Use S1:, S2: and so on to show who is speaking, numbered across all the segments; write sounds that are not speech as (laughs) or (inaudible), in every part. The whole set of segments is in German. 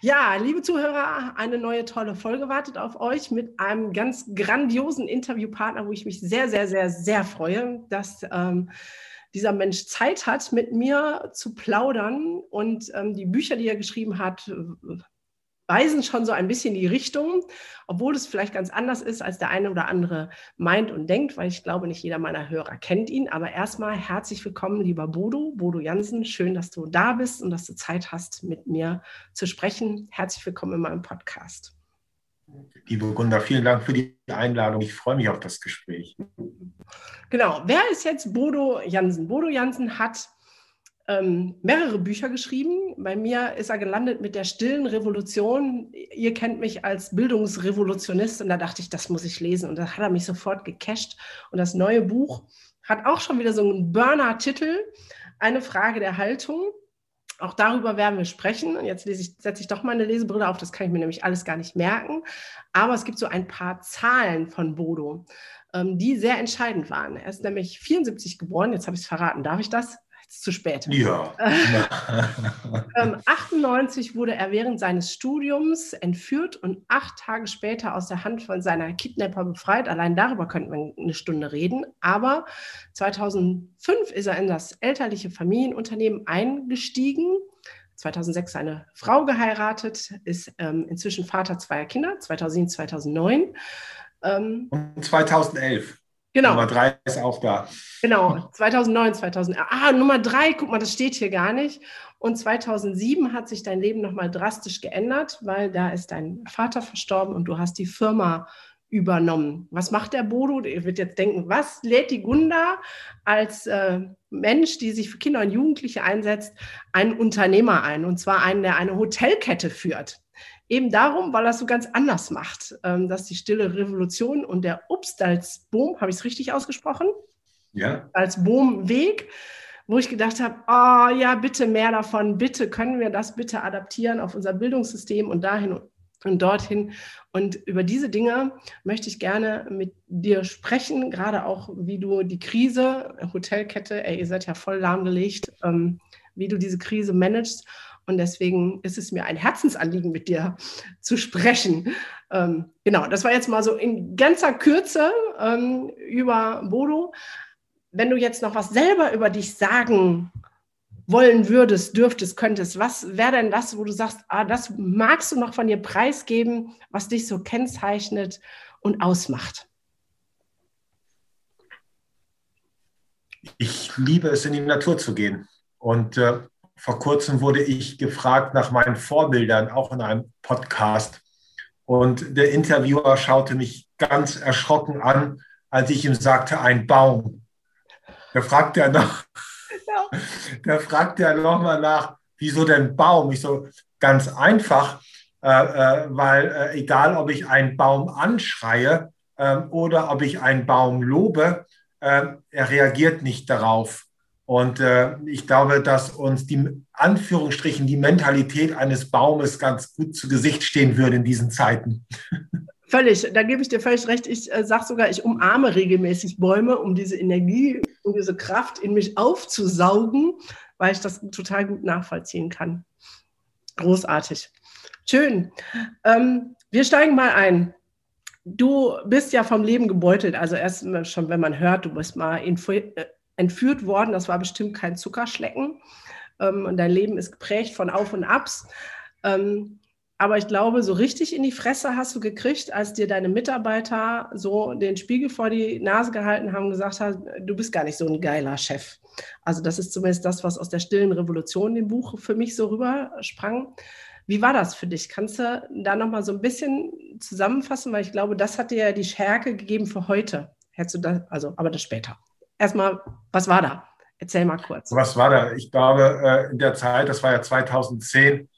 S1: Ja, liebe Zuhörer, eine neue tolle Folge wartet auf euch mit einem ganz grandiosen Interviewpartner, wo ich mich sehr, sehr, sehr, sehr freue, dass ähm, dieser Mensch Zeit hat, mit mir zu plaudern und ähm, die Bücher, die er geschrieben hat, weisen schon so ein bisschen die Richtung, obwohl es vielleicht ganz anders ist, als der eine oder andere meint und denkt, weil ich glaube, nicht jeder meiner Hörer kennt ihn. Aber erstmal herzlich willkommen, lieber Bodo, Bodo Jansen. Schön, dass du da bist und dass du Zeit hast, mit mir zu sprechen. Herzlich willkommen in meinem Podcast.
S2: Liebe Gunda, vielen Dank für die Einladung. Ich freue mich auf das Gespräch.
S1: Genau. Wer ist jetzt Bodo Jansen? Bodo Jansen hat ähm, mehrere Bücher geschrieben. Bei mir ist er gelandet mit der stillen Revolution. Ihr kennt mich als Bildungsrevolutionist und da dachte ich, das muss ich lesen. Und da hat er mich sofort gecasht. Und das neue Buch hat auch schon wieder so einen Burner-Titel, eine Frage der Haltung. Auch darüber werden wir sprechen. Und jetzt ich, setze ich doch mal eine Lesebrille auf, das kann ich mir nämlich alles gar nicht merken. Aber es gibt so ein paar Zahlen von Bodo, ähm, die sehr entscheidend waren. Er ist nämlich 74 geboren, jetzt habe ich es verraten. Darf ich das? Ist zu spät.
S2: Ja. (laughs)
S1: ähm, 98 wurde er während seines Studiums entführt und acht Tage später aus der Hand von seiner Kidnapper befreit. Allein darüber könnten wir eine Stunde reden. Aber 2005 ist er in das elterliche Familienunternehmen eingestiegen. 2006 seine Frau geheiratet, ist ähm, inzwischen Vater zweier Kinder, 2007, 2009.
S2: Ähm, und 2011.
S1: Genau.
S2: Nummer drei ist auch da.
S1: Genau, 2009, 2000. Ah, Nummer drei, guck mal, das steht hier gar nicht. Und 2007 hat sich dein Leben nochmal drastisch geändert, weil da ist dein Vater verstorben und du hast die Firma übernommen. Was macht der Bodo? Ihr wird jetzt denken, was lädt die Gunda als äh, Mensch, die sich für Kinder und Jugendliche einsetzt, einen Unternehmer ein? Und zwar einen, der eine Hotelkette führt. Eben darum, weil er es so ganz anders macht, ähm, dass die stille Revolution und der Obstalsboom, habe ich es richtig ausgesprochen?
S2: Ja.
S1: Als Boomweg, wo ich gedacht habe, oh ja, bitte mehr davon, bitte können wir das bitte adaptieren auf unser Bildungssystem und dahin und dorthin. Und über diese Dinge möchte ich gerne mit dir sprechen, gerade auch, wie du die Krise, Hotelkette, ey, ihr seid ja voll lahmgelegt, ähm, wie du diese Krise managst und deswegen ist es mir ein Herzensanliegen, mit dir zu sprechen. Ähm, genau, das war jetzt mal so in ganzer Kürze ähm, über Bodo. Wenn du jetzt noch was selber über dich sagen wollen würdest, dürftest, könntest, was wäre denn das, wo du sagst, ah, das magst du noch von dir preisgeben, was dich so kennzeichnet und ausmacht?
S2: Ich liebe es, in die Natur zu gehen. Und äh, vor kurzem wurde ich gefragt nach meinen Vorbildern, auch in einem Podcast. Und der Interviewer schaute mich ganz erschrocken an, als ich ihm sagte, ein Baum. Da fragte er noch, ja. (laughs) da fragte er nochmal nach, wieso denn Baum? Ich so, ganz einfach, äh, äh, weil äh, egal, ob ich einen Baum anschreie äh, oder ob ich einen Baum lobe, äh, er reagiert nicht darauf. Und äh, ich glaube, dass uns die Anführungsstrichen die Mentalität eines Baumes ganz gut zu Gesicht stehen würde in diesen Zeiten. (laughs)
S1: Völlig, da gebe ich dir völlig recht. Ich äh, sage sogar, ich umarme regelmäßig Bäume, um diese Energie und diese Kraft in mich aufzusaugen, weil ich das total gut nachvollziehen kann. Großartig. Schön. Ähm, wir steigen mal ein. Du bist ja vom Leben gebeutelt. Also erst schon, wenn man hört, du bist mal äh, entführt worden. Das war bestimmt kein Zuckerschlecken. Ähm, und dein Leben ist geprägt von Auf und Abs. Ähm, aber ich glaube, so richtig in die Fresse hast du gekriegt, als dir deine Mitarbeiter so den Spiegel vor die Nase gehalten haben, gesagt haben, du bist gar nicht so ein geiler Chef. Also das ist zumindest das, was aus der stillen Revolution dem Buch für mich so rübersprang. Wie war das für dich? Kannst du da nochmal so ein bisschen zusammenfassen? Weil ich glaube, das hat dir ja die Stärke gegeben für heute. Hättest du das, also, aber das später erstmal, was war da? Erzähl mal kurz.
S2: Was war da? Ich glaube, äh, in der Zeit, das war ja 2010,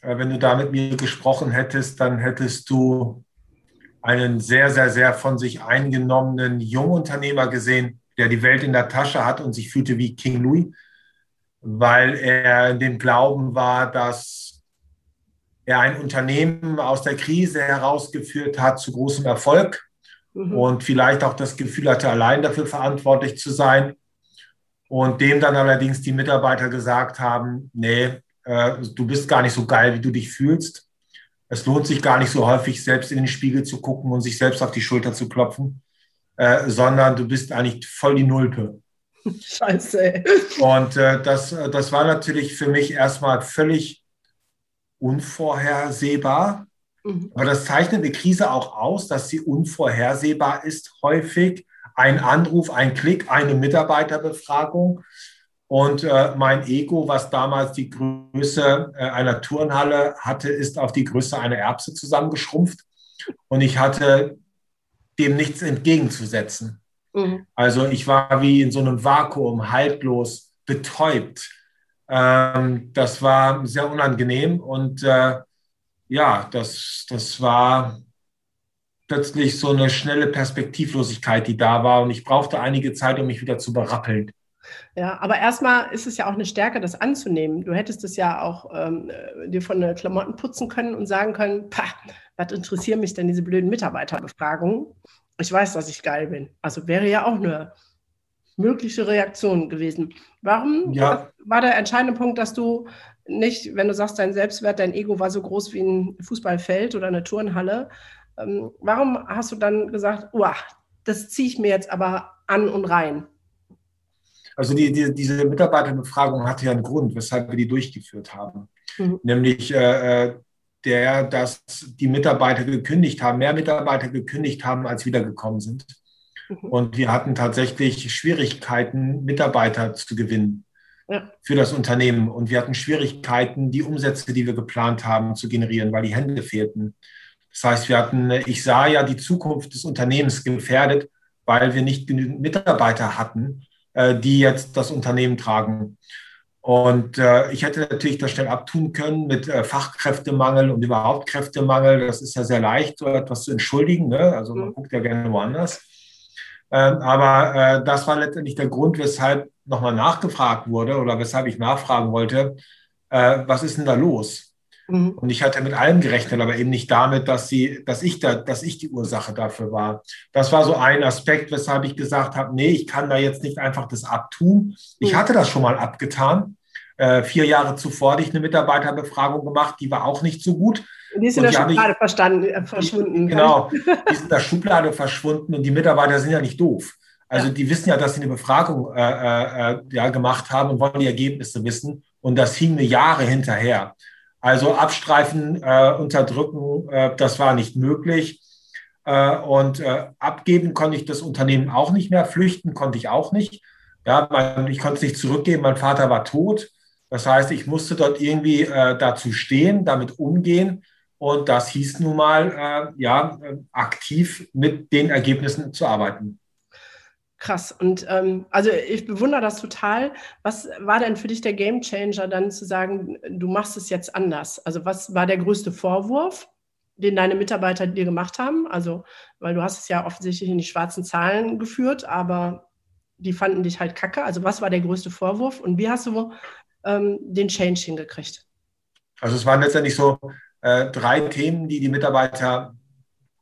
S2: äh, wenn du da mit mir gesprochen hättest, dann hättest du einen sehr, sehr, sehr von sich eingenommenen Jungunternehmer gesehen, der die Welt in der Tasche hat und sich fühlte wie King Louis, weil er in dem Glauben war, dass er ein Unternehmen aus der Krise herausgeführt hat zu großem Erfolg mhm. und vielleicht auch das Gefühl hatte, allein dafür verantwortlich zu sein. Und dem dann allerdings die Mitarbeiter gesagt haben, nee, äh, du bist gar nicht so geil, wie du dich fühlst. Es lohnt sich gar nicht so häufig, selbst in den Spiegel zu gucken und sich selbst auf die Schulter zu klopfen, äh, sondern du bist eigentlich voll die Nulpe. (laughs)
S1: Scheiße. Ey.
S2: Und äh, das, das war natürlich für mich erstmal völlig unvorhersehbar. Mhm. Aber das zeichnet eine Krise auch aus, dass sie unvorhersehbar ist, häufig. Ein Anruf, ein Klick, eine Mitarbeiterbefragung. Und äh, mein Ego, was damals die Größe äh, einer Turnhalle hatte, ist auf die Größe einer Erbse zusammengeschrumpft. Und ich hatte dem nichts entgegenzusetzen. Mhm. Also ich war wie in so einem Vakuum, haltlos, betäubt. Ähm, das war sehr unangenehm und äh, ja, das, das war plötzlich so eine schnelle Perspektivlosigkeit, die da war und ich brauchte einige Zeit, um mich wieder zu berappeln.
S1: Ja, aber erstmal ist es ja auch eine Stärke, das anzunehmen. Du hättest es ja auch ähm, äh, dir von den Klamotten putzen können und sagen können, pah, was interessieren mich denn diese blöden Mitarbeiterbefragungen? Ich weiß, dass ich geil bin. Also wäre ja auch eine mögliche Reaktion gewesen. Warum ja. war der entscheidende Punkt, dass du nicht, wenn du sagst, dein Selbstwert, dein Ego war so groß wie ein Fußballfeld oder eine Turnhalle, ähm, warum hast du dann gesagt, uah, das ziehe ich mir jetzt aber an und rein?
S2: Also die, die, diese Mitarbeiterbefragung hatte ja einen Grund, weshalb wir die durchgeführt haben. Mhm. Nämlich äh, äh, der, dass die Mitarbeiter gekündigt haben, mehr Mitarbeiter gekündigt haben, als wiedergekommen sind. Mhm. Und wir hatten tatsächlich Schwierigkeiten, Mitarbeiter zu gewinnen ja. für das Unternehmen. Und wir hatten Schwierigkeiten, die Umsätze, die wir geplant haben, zu generieren, weil die Hände fehlten. Das heißt, wir hatten, ich sah ja die Zukunft des Unternehmens gefährdet, weil wir nicht genügend Mitarbeiter hatten, äh, die jetzt das Unternehmen tragen. Und äh, ich hätte natürlich das schnell abtun können mit äh, Fachkräftemangel und überhaupt Kräftemangel. Das ist ja sehr leicht, so etwas zu entschuldigen. Ne? Also man mhm. guckt ja gerne woanders. Ähm, aber äh, das war letztendlich der Grund, weshalb nochmal nachgefragt wurde oder weshalb ich nachfragen wollte, äh, was ist denn da los? Mhm. Und ich hatte mit allem gerechnet, aber eben nicht damit, dass, sie, dass, ich da, dass ich die Ursache dafür war. Das war so ein Aspekt, weshalb ich gesagt habe, nee, ich kann da jetzt nicht einfach das abtun. Ich mhm. hatte das schon mal abgetan. Äh, vier Jahre zuvor hatte ich eine Mitarbeiterbefragung gemacht, die war auch nicht so gut.
S1: Die ist in der Schublade ich, verstanden, äh, verschwunden.
S2: Genau, die ist in der Schublade verschwunden und die Mitarbeiter sind ja nicht doof. Also ja. die wissen ja, dass sie eine Befragung äh, äh, äh, ja, gemacht haben und wollen die Ergebnisse wissen. Und das hing eine Jahre hinterher. Also abstreifen, äh, unterdrücken, äh, das war nicht möglich. Und abgeben konnte ich das Unternehmen auch nicht mehr, flüchten konnte ich auch nicht. Ja, mein, ich konnte es nicht zurückgeben, mein Vater war tot. Das heißt, ich musste dort irgendwie dazu stehen, damit umgehen. Und das hieß nun mal, äh, ja, aktiv mit den Ergebnissen zu arbeiten.
S1: Krass. Und ähm, also ich bewundere das total. Was war denn für dich der Game Changer, dann zu sagen, du machst es jetzt anders? Also was war der größte Vorwurf, den deine Mitarbeiter dir gemacht haben? Also, weil du hast es ja offensichtlich in die schwarzen Zahlen geführt, aber die fanden dich halt kacke. Also was war der größte Vorwurf und wie hast du ähm, den Change hingekriegt?
S2: Also es waren letztendlich so äh, drei Themen, die die Mitarbeiter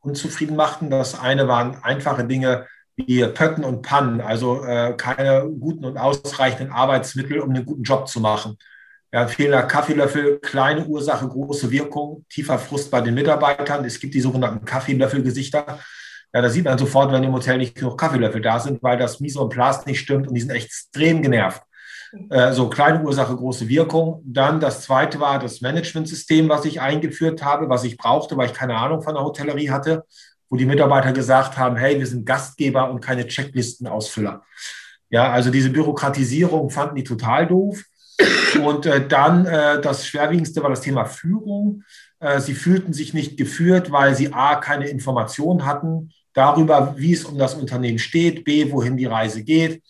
S2: unzufrieden machten. Das eine waren einfache Dinge, wie Pötten und Pannen, also äh, keine guten und ausreichenden Arbeitsmittel, um einen guten Job zu machen. Ja, fehlender Kaffeelöffel, kleine Ursache, große Wirkung, tiefer Frust bei den Mitarbeitern. Es gibt die sogenannten Kaffeelöffelgesichter. Ja, da sieht man sofort, wenn im Hotel nicht genug Kaffeelöffel da sind, weil das Mise und Blast nicht stimmt und die sind extrem genervt. Äh, so kleine Ursache, große Wirkung. Dann das zweite war das Managementsystem, was ich eingeführt habe, was ich brauchte, weil ich keine Ahnung von der Hotellerie hatte wo die Mitarbeiter gesagt haben, hey, wir sind Gastgeber und keine Checklistenausfüller. Ja, also diese Bürokratisierung fanden die total doof. Und äh, dann äh, das Schwerwiegendste war das Thema Führung. Äh, sie fühlten sich nicht geführt, weil sie A, keine Informationen hatten darüber, wie es um das Unternehmen steht, B, wohin die Reise geht.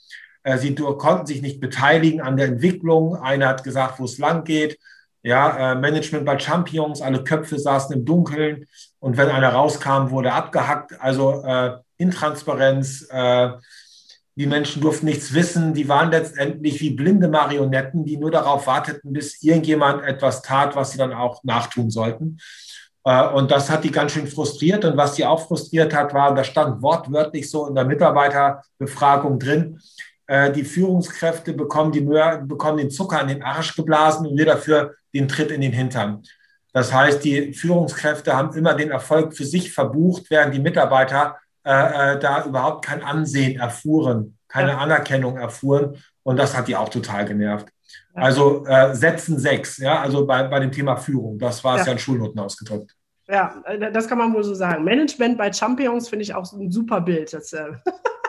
S2: Äh, sie konnten sich nicht beteiligen an der Entwicklung. Einer hat gesagt, wo es lang geht. Ja, äh, Management bei Champions, alle Köpfe saßen im Dunkeln und wenn einer rauskam, wurde abgehackt. Also äh, Intransparenz, äh, die Menschen durften nichts wissen, die waren letztendlich wie blinde Marionetten, die nur darauf warteten, bis irgendjemand etwas tat, was sie dann auch nachtun sollten. Äh, und das hat die ganz schön frustriert. Und was die auch frustriert hat, war, da stand wortwörtlich so in der Mitarbeiterbefragung drin, die Führungskräfte bekommen, die, bekommen den Zucker an den Arsch geblasen und wir dafür den Tritt in den Hintern. Das heißt, die Führungskräfte haben immer den Erfolg für sich verbucht, während die Mitarbeiter äh, äh, da überhaupt kein Ansehen erfuhren, keine. Anerkennung erfuhren. Und das hat die auch total genervt. Also äh, Sätzen sechs, ja, also bei, bei dem Thema Führung. Das war es ja. ja in Schulnoten ausgedrückt.
S1: Ja, äh, das kann man wohl so sagen. Management bei Champions finde ich auch ein super Bild. Das, äh, (laughs)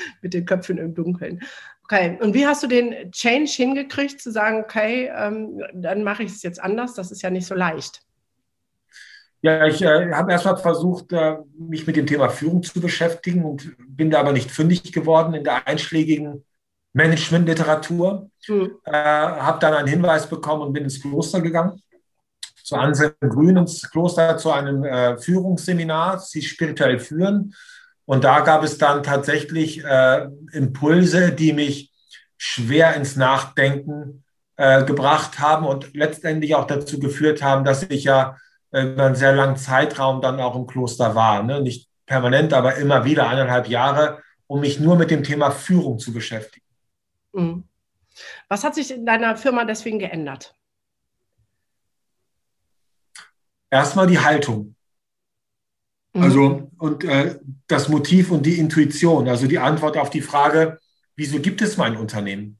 S1: (laughs) mit den Köpfen im Dunkeln. Okay, und wie hast du den Change hingekriegt, zu sagen, okay, ähm, dann mache ich es jetzt anders? Das ist ja nicht so leicht.
S2: Ja, ich äh, habe erstmal versucht, äh, mich mit dem Thema Führung zu beschäftigen und bin da aber nicht fündig geworden in der einschlägigen Managementliteratur. Mhm. Äh, habe dann einen Hinweis bekommen und bin ins Kloster gegangen, zu Anselm Grün ins Kloster zu einem äh, Führungsseminar, sie spirituell führen. Und da gab es dann tatsächlich äh, Impulse, die mich schwer ins Nachdenken äh, gebracht haben und letztendlich auch dazu geführt haben, dass ich ja über einen sehr langen Zeitraum dann auch im Kloster war. Ne? Nicht permanent, aber immer wieder eineinhalb Jahre, um mich nur mit dem Thema Führung zu beschäftigen.
S1: Mhm. Was hat sich in deiner Firma deswegen geändert?
S2: Erstmal die Haltung. Mhm. Also und äh, das Motiv und die Intuition, also die Antwort auf die Frage, wieso gibt es mein Unternehmen?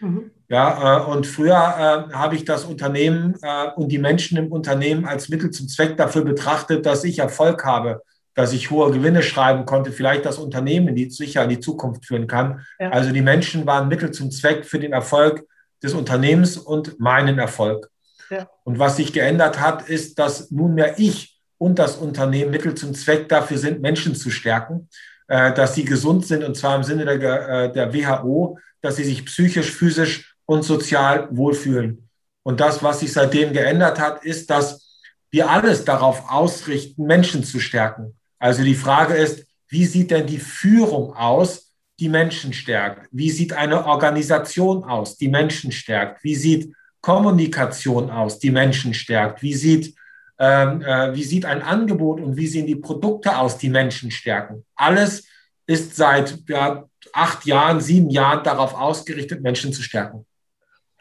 S2: Mhm. Ja, äh, und früher äh, habe ich das Unternehmen äh, und die Menschen im Unternehmen als Mittel zum Zweck dafür betrachtet, dass ich Erfolg habe, dass ich hohe Gewinne schreiben konnte, vielleicht das Unternehmen die, sicher in die Zukunft führen kann. Ja. Also die Menschen waren Mittel zum Zweck für den Erfolg des Unternehmens und meinen Erfolg. Ja. Und was sich geändert hat, ist, dass nunmehr ich und das Unternehmen Mittel zum Zweck dafür sind, Menschen zu stärken, äh, dass sie gesund sind und zwar im Sinne der, äh, der WHO, dass sie sich psychisch, physisch und sozial wohlfühlen. Und das, was sich seitdem geändert hat, ist, dass wir alles darauf ausrichten, Menschen zu stärken. Also die Frage ist, wie sieht denn die Führung aus, die Menschen stärkt? Wie sieht eine Organisation aus, die Menschen stärkt? Wie sieht Kommunikation aus, die Menschen stärkt? Wie sieht, ähm, äh, wie sieht ein Angebot und wie sehen die Produkte aus, die Menschen stärken? Alles ist seit ja, acht Jahren, sieben Jahren darauf ausgerichtet, Menschen zu stärken.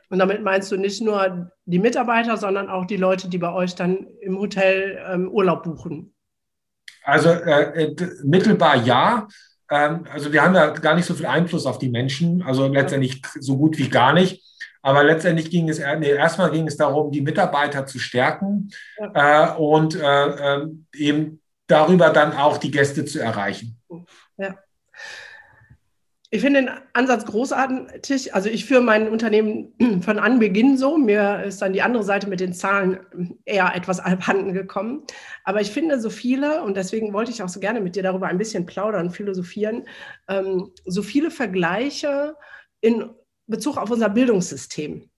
S1: Und damit meinst du nicht nur die Mitarbeiter, sondern auch die Leute, die bei euch dann im Hotel ähm, Urlaub buchen?
S2: Also äh, äh, mittelbar ja. Ähm, also wir haben ja gar nicht so viel Einfluss auf die Menschen, also letztendlich so gut wie gar nicht. Aber letztendlich ging es, nee, erstmal ging es darum, die Mitarbeiter zu stärken ja. äh, und äh, ähm, eben darüber dann auch die Gäste zu erreichen.
S1: Ja. Ich finde den Ansatz großartig. Also ich führe mein Unternehmen (clears throat) von Anbeginn so. Mir ist dann die andere Seite mit den Zahlen eher etwas abhanden gekommen. Aber ich finde so viele, und deswegen wollte ich auch so gerne mit dir darüber ein bisschen plaudern, philosophieren, ähm, so viele Vergleiche in Bezug auf unser Bildungssystem.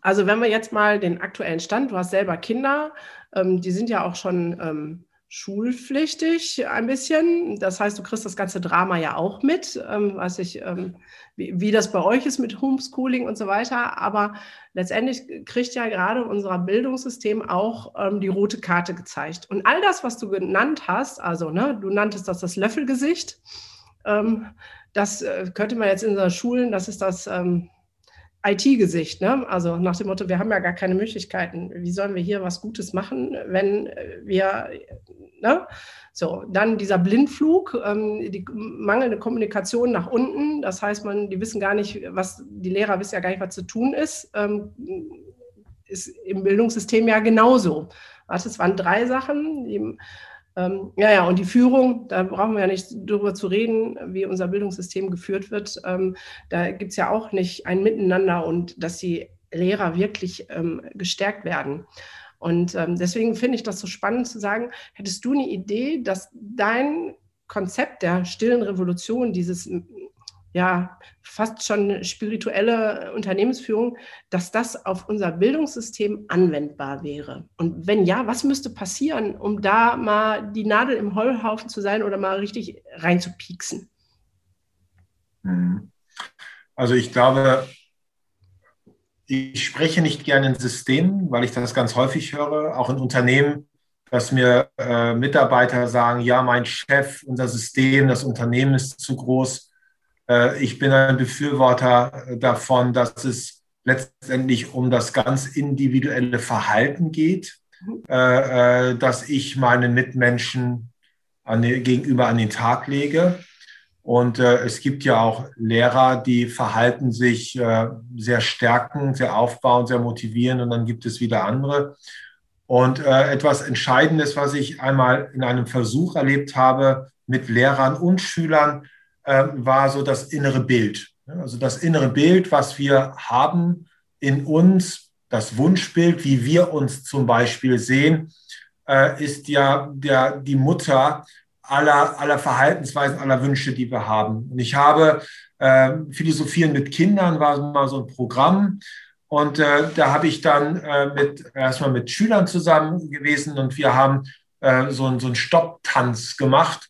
S1: Also wenn wir jetzt mal den aktuellen Stand, du hast selber Kinder, ähm, die sind ja auch schon ähm, schulpflichtig ein bisschen. Das heißt, du kriegst das ganze Drama ja auch mit, ähm, weiß ich, ähm, wie, wie, das bei euch ist mit Homeschooling und so weiter. Aber letztendlich kriegt ja gerade unser Bildungssystem auch ähm, die rote Karte gezeigt. Und all das, was du genannt hast, also ne, du nanntest das das Löffelgesicht, ähm, das äh, könnte man jetzt in unseren Schulen, das ist das ähm, IT-Gesicht, ne? Also nach dem Motto, wir haben ja gar keine Möglichkeiten. Wie sollen wir hier was Gutes machen, wenn wir, ne? So, dann dieser Blindflug, ähm, die mangelnde Kommunikation nach unten. Das heißt, man, die wissen gar nicht, was, die Lehrer wissen ja gar nicht, was zu tun ist. Ähm, ist im Bildungssystem ja genauso. Warte, es waren drei Sachen. Die, ähm, ja, ja, und die Führung, da brauchen wir ja nicht drüber zu reden, wie unser Bildungssystem geführt wird. Ähm, da gibt es ja auch nicht ein Miteinander und dass die Lehrer wirklich ähm, gestärkt werden. Und ähm, deswegen finde ich das so spannend zu sagen, hättest du eine Idee, dass dein Konzept der stillen Revolution, dieses ja, fast schon spirituelle Unternehmensführung, dass das auf unser Bildungssystem anwendbar wäre. Und wenn ja, was müsste passieren, um da mal die Nadel im Heuhaufen zu sein oder mal richtig reinzupieksen?
S2: Mhm. Also ich glaube, ich spreche nicht gerne in Systemen, weil ich das ganz häufig höre, auch in Unternehmen, dass mir äh, Mitarbeiter sagen, ja, mein Chef, unser System, das Unternehmen ist zu groß. Äh, ich bin ein Befürworter davon, dass es letztendlich um das ganz individuelle Verhalten geht, äh, äh dass ich meinen Mitmenschen an, gegenüber an den Tag lege. Und äh, es gibt ja auch Lehrer, die verhalten sich äh, sehr stärkend, sehr aufbauend, sehr motivierend und dann gibt es wieder andere. Und äh, etwas Entscheidendes, was ich einmal in einem Versuch erlebt habe mit Lehrern und Schülern, äh, war so das innere Bild. Also das innere Bild, was wir haben in uns, das Wunschbild, wie wir uns zum Beispiel sehen, äh, ist ja der, die Mutter aller, aller Verhaltensweisen, aller Wünsche, die wir haben. Und ich habe äh, Philosophieren mit Kindern, war mal so ein Programm. Und äh, da habe ich dann äh, mit, erstmal mit Schülern zusammen gewesen und wir haben äh, so, so einen Stopptanz gemacht.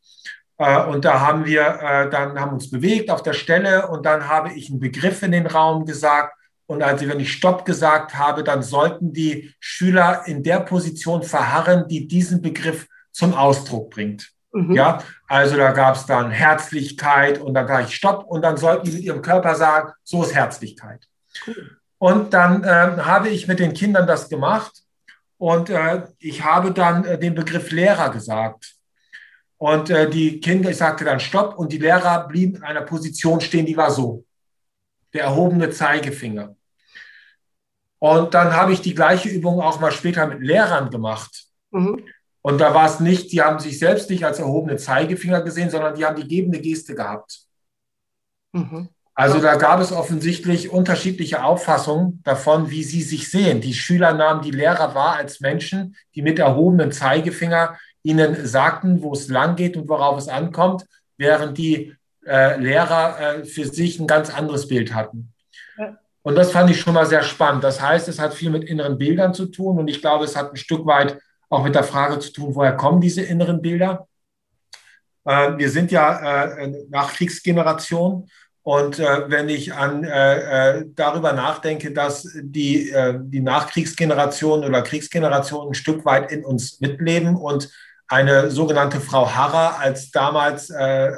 S2: Äh, und da haben wir äh, dann haben uns bewegt auf der Stelle und dann habe ich einen Begriff in den Raum gesagt. Und also wenn ich Stopp gesagt habe, dann sollten die Schüler in der Position verharren, die diesen Begriff zum Ausdruck bringt. Mhm. Ja, also da gab es dann Herzlichkeit und dann sage ich Stopp und dann sollten die mit ihrem Körper sagen, so ist Herzlichkeit. Cool. Und dann äh, habe ich mit den Kindern das gemacht und äh, ich habe dann äh, den Begriff Lehrer gesagt. Und äh, die Kinder, ich sagte dann Stopp und die Lehrer blieben in einer Position stehen, die war so. Der erhobene Zeigefinger. Und dann habe ich die gleiche Übung auch mal später mit Lehrern gemacht. Mhm. Und da war es nicht, die haben sich selbst nicht als erhobene Zeigefinger gesehen, sondern die haben die gebende Geste gehabt. Mhm. Also da gab es offensichtlich unterschiedliche Auffassungen davon, wie sie sich sehen. Die Schüler nahmen die Lehrer wahr als Menschen, die mit erhobenem Zeigefinger ihnen sagten, wo es lang geht und worauf es ankommt, während die äh, Lehrer äh, für sich ein ganz anderes Bild hatten. Ja. Und das fand ich schon mal sehr spannend. Das heißt, es hat viel mit inneren Bildern zu tun und ich glaube, es hat ein Stück weit auch mit der Frage zu tun, woher kommen diese inneren Bilder? Äh, wir sind ja äh, Nachkriegsgeneration und äh, wenn ich an, äh, darüber nachdenke, dass die, die Nachkriegsgeneration oder Kriegsgeneration ein Stück weit in uns mitleben und eine sogenannte Frau Harrer als damals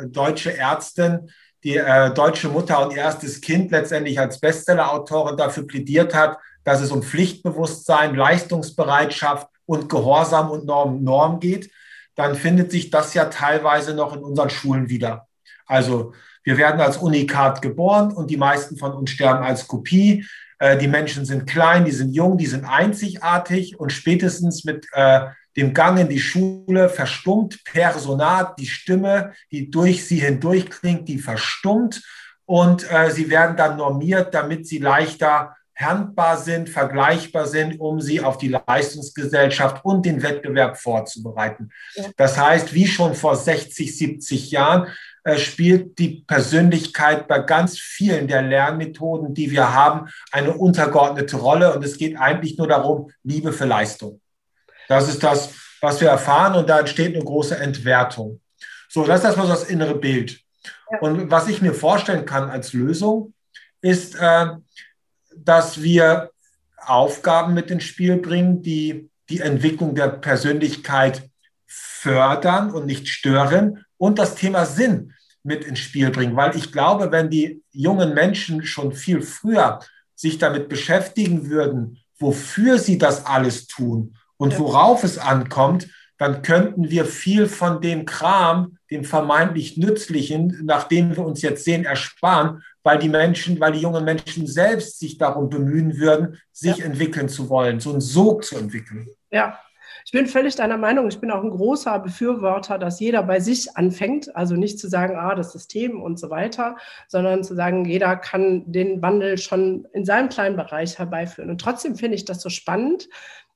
S2: deutsche Ärztin, die deutsche Mutter und erstes Kind letztendlich als Bestsellerautorin dafür plädiert hat, dass es um Pflichtbewusstsein, Leistungsbereitschaft und Gehorsam und Norm, Norm geht, dann findet sich das ja teilweise noch in unseren Schulen wieder. Also wir werden als Unikat geboren und die meisten von uns sterben als Kopie. Äh, die Menschen sind klein, die sind jung, die sind einzigartig und spätestens mit äh, dem Gang in die Schule verstummt Personat, die Stimme, die durch sie hindurch klingt, die verstummt und äh, sie werden dann normiert, damit sie leichter handbar sind, vergleichbar sind, um sie auf die Leistungsgesellschaft und den Wettbewerb vorzubereiten. Ja. Das heißt, wie schon vor 60, 70 Jahren äh, spielt die Persönlichkeit bei ganz vielen der Lernmethoden, die wir haben, eine untergeordnete Rolle. Und es geht eigentlich nur darum, Liebe für Leistung. Das ist das, was wir erfahren. Und da entsteht eine große Entwertung. So, das ist erstmal so das innere Bild. Ja. Und was ich mir vorstellen kann als Lösung, ist, äh, dass wir Aufgaben mit ins Spiel bringen, die die Entwicklung der Persönlichkeit fördern und nicht stören und das Thema Sinn mit ins Spiel bringen. Weil ich glaube, wenn die jungen Menschen schon viel früher sich damit beschäftigen würden, wofür sie das alles tun und worauf es ankommt, dann könnten wir viel von dem Kram, dem vermeintlich Nützlichen, nachdem wir uns jetzt sehen, ersparen, weil die Menschen, weil die jungen Menschen selbst sich darum bemühen würden, sich ja. entwickeln zu wollen, so einen Sog zu entwickeln.
S1: Ja, ich bin völlig deiner Meinung. Ich bin auch ein großer Befürworter, dass jeder bei sich anfängt. Also nicht zu sagen, ah, das System und so weiter, sondern zu sagen, jeder kann den Wandel schon in seinem kleinen Bereich herbeiführen. Und trotzdem finde ich das so spannend,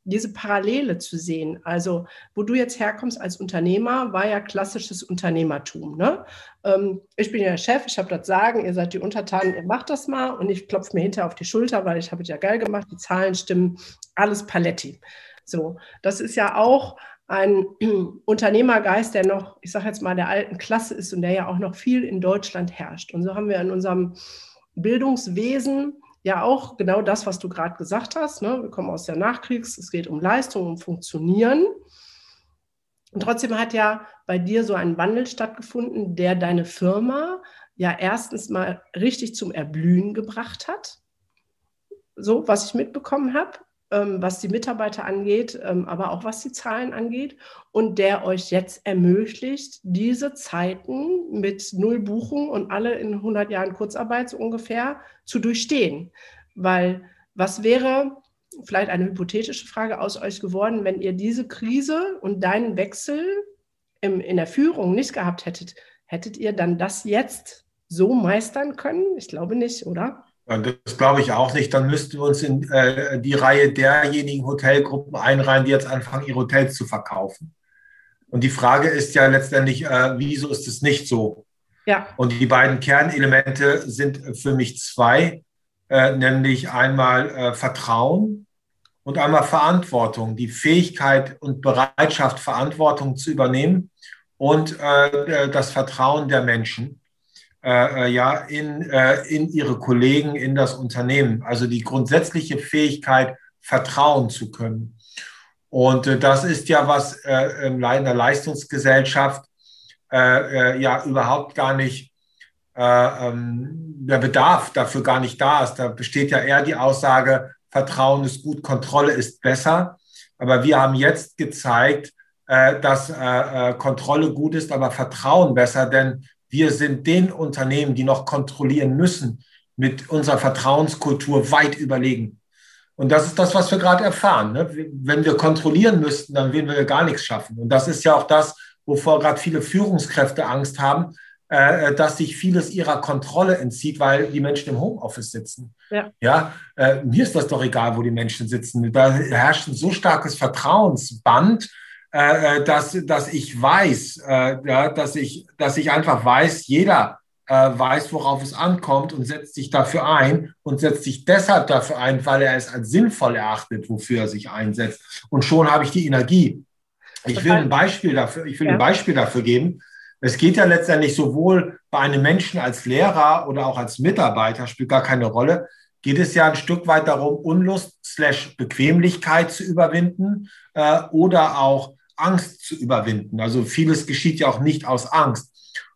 S1: diese Parallele zu sehen. Also, wo du jetzt herkommst als Unternehmer, war ja klassisches Unternehmertum. Ne? Ähm, ich bin ja Chef, ich habe das Sagen, ihr seid die Untertanen, ihr macht das mal und ich klopfe mir hinter auf die Schulter, weil ich habe es ja geil gemacht, die Zahlen stimmen, alles Paletti. So, das ist ja auch ein (clears throat) Unternehmergeist, der noch, ich sage jetzt mal, der alten Klasse ist und der ja auch noch viel in Deutschland herrscht. Und so haben wir in unserem Bildungswesen ja auch genau das, was du gerade gesagt hast. Ne? Wir kommen aus der Nachkriegs, es geht um Leistung, um Funktionieren. Und trotzdem hat ja bei dir so ein Wandel stattgefunden, der deine Firma ja erstens mal richtig zum Erblühen gebracht hat. So, was ich mitbekommen habe was die Mitarbeiter angeht, ähm, aber auch was die Zahlen angeht und der euch jetzt ermöglicht, diese Zeiten mit null Buchung und alle in 100 Jahren Kurzarbeit so ungefähr zu durchstehen. Weil was wäre, vielleicht eine hypothetische Frage aus euch geworden, wenn ihr diese Krise und deinen Wechsel im, in der Führung nicht gehabt hättet, hättet ihr dann das jetzt so meistern können? Ich glaube nicht, oder?
S2: Das glaube ich auch nicht. Dann müssten wir uns in äh, die Reihe derjenigen Hotelgruppen einreihen, die jetzt anfangen, ihre Hotels zu verkaufen. Und die Frage ist ja letztendlich, äh, wieso ist es nicht so? Ja. Und die beiden Kernelemente sind für mich zwei, äh, nämlich einmal äh, Vertrauen und einmal Verantwortung, die Fähigkeit und Bereitschaft, Verantwortung zu übernehmen und äh, das Vertrauen der Menschen äh, äh, ja, in, äh, in ihre Kollegen, in das Unternehmen. Also die grundsätzliche Fähigkeit, vertrauen zu können. Und äh, das ist ja was äh, in der Leistungsgesellschaft äh, äh, ja überhaupt gar nicht, äh, ähm, der Bedarf dafür gar nicht da ist. Da besteht ja eher die Aussage, Vertrauen ist gut, Kontrolle ist besser. Aber wir haben jetzt gezeigt, dass Kontrolle gut ist, aber Vertrauen besser, denn wir sind den Unternehmen, die noch kontrollieren müssen, mit unserer Vertrauenskultur weit überlegen. Und das ist das, was wir gerade erfahren. Ne? Wenn wir kontrollieren müssten, dann würden wir gar nichts schaffen. Und das ist ja auch das, wovor gerade viele Führungskräfte Angst haben, äh, dass sich vieles ihrer Kontrolle entzieht, weil die Menschen im Homeoffice sitzen. Ja, ja äh, mir ist das doch egal, wo die Menschen sitzen. Da herrscht ein so starkes Vertrauensband, äh, äh, dass, dass ich weiß, äh, ja, dass, ich, dass ich einfach weiß, jeder äh, weiß, worauf es ankommt und setzt sich dafür ein und setzt sich deshalb dafür ein, weil er es als sinnvoll erachtet, wofür er sich einsetzt. Und schon habe ich die Energie. Ich will ein Beispiel dafür, ich will ja. ein Beispiel dafür geben. Es geht ja letztendlich sowohl bei einem Menschen als Lehrer oder auch als Mitarbeiter, spielt gar keine Rolle, geht es ja ein Stück weit darum, Unlust slash Bequemlichkeit zu überwinden äh, oder auch Angst zu überwinden. Also vieles geschieht ja auch nicht aus Angst.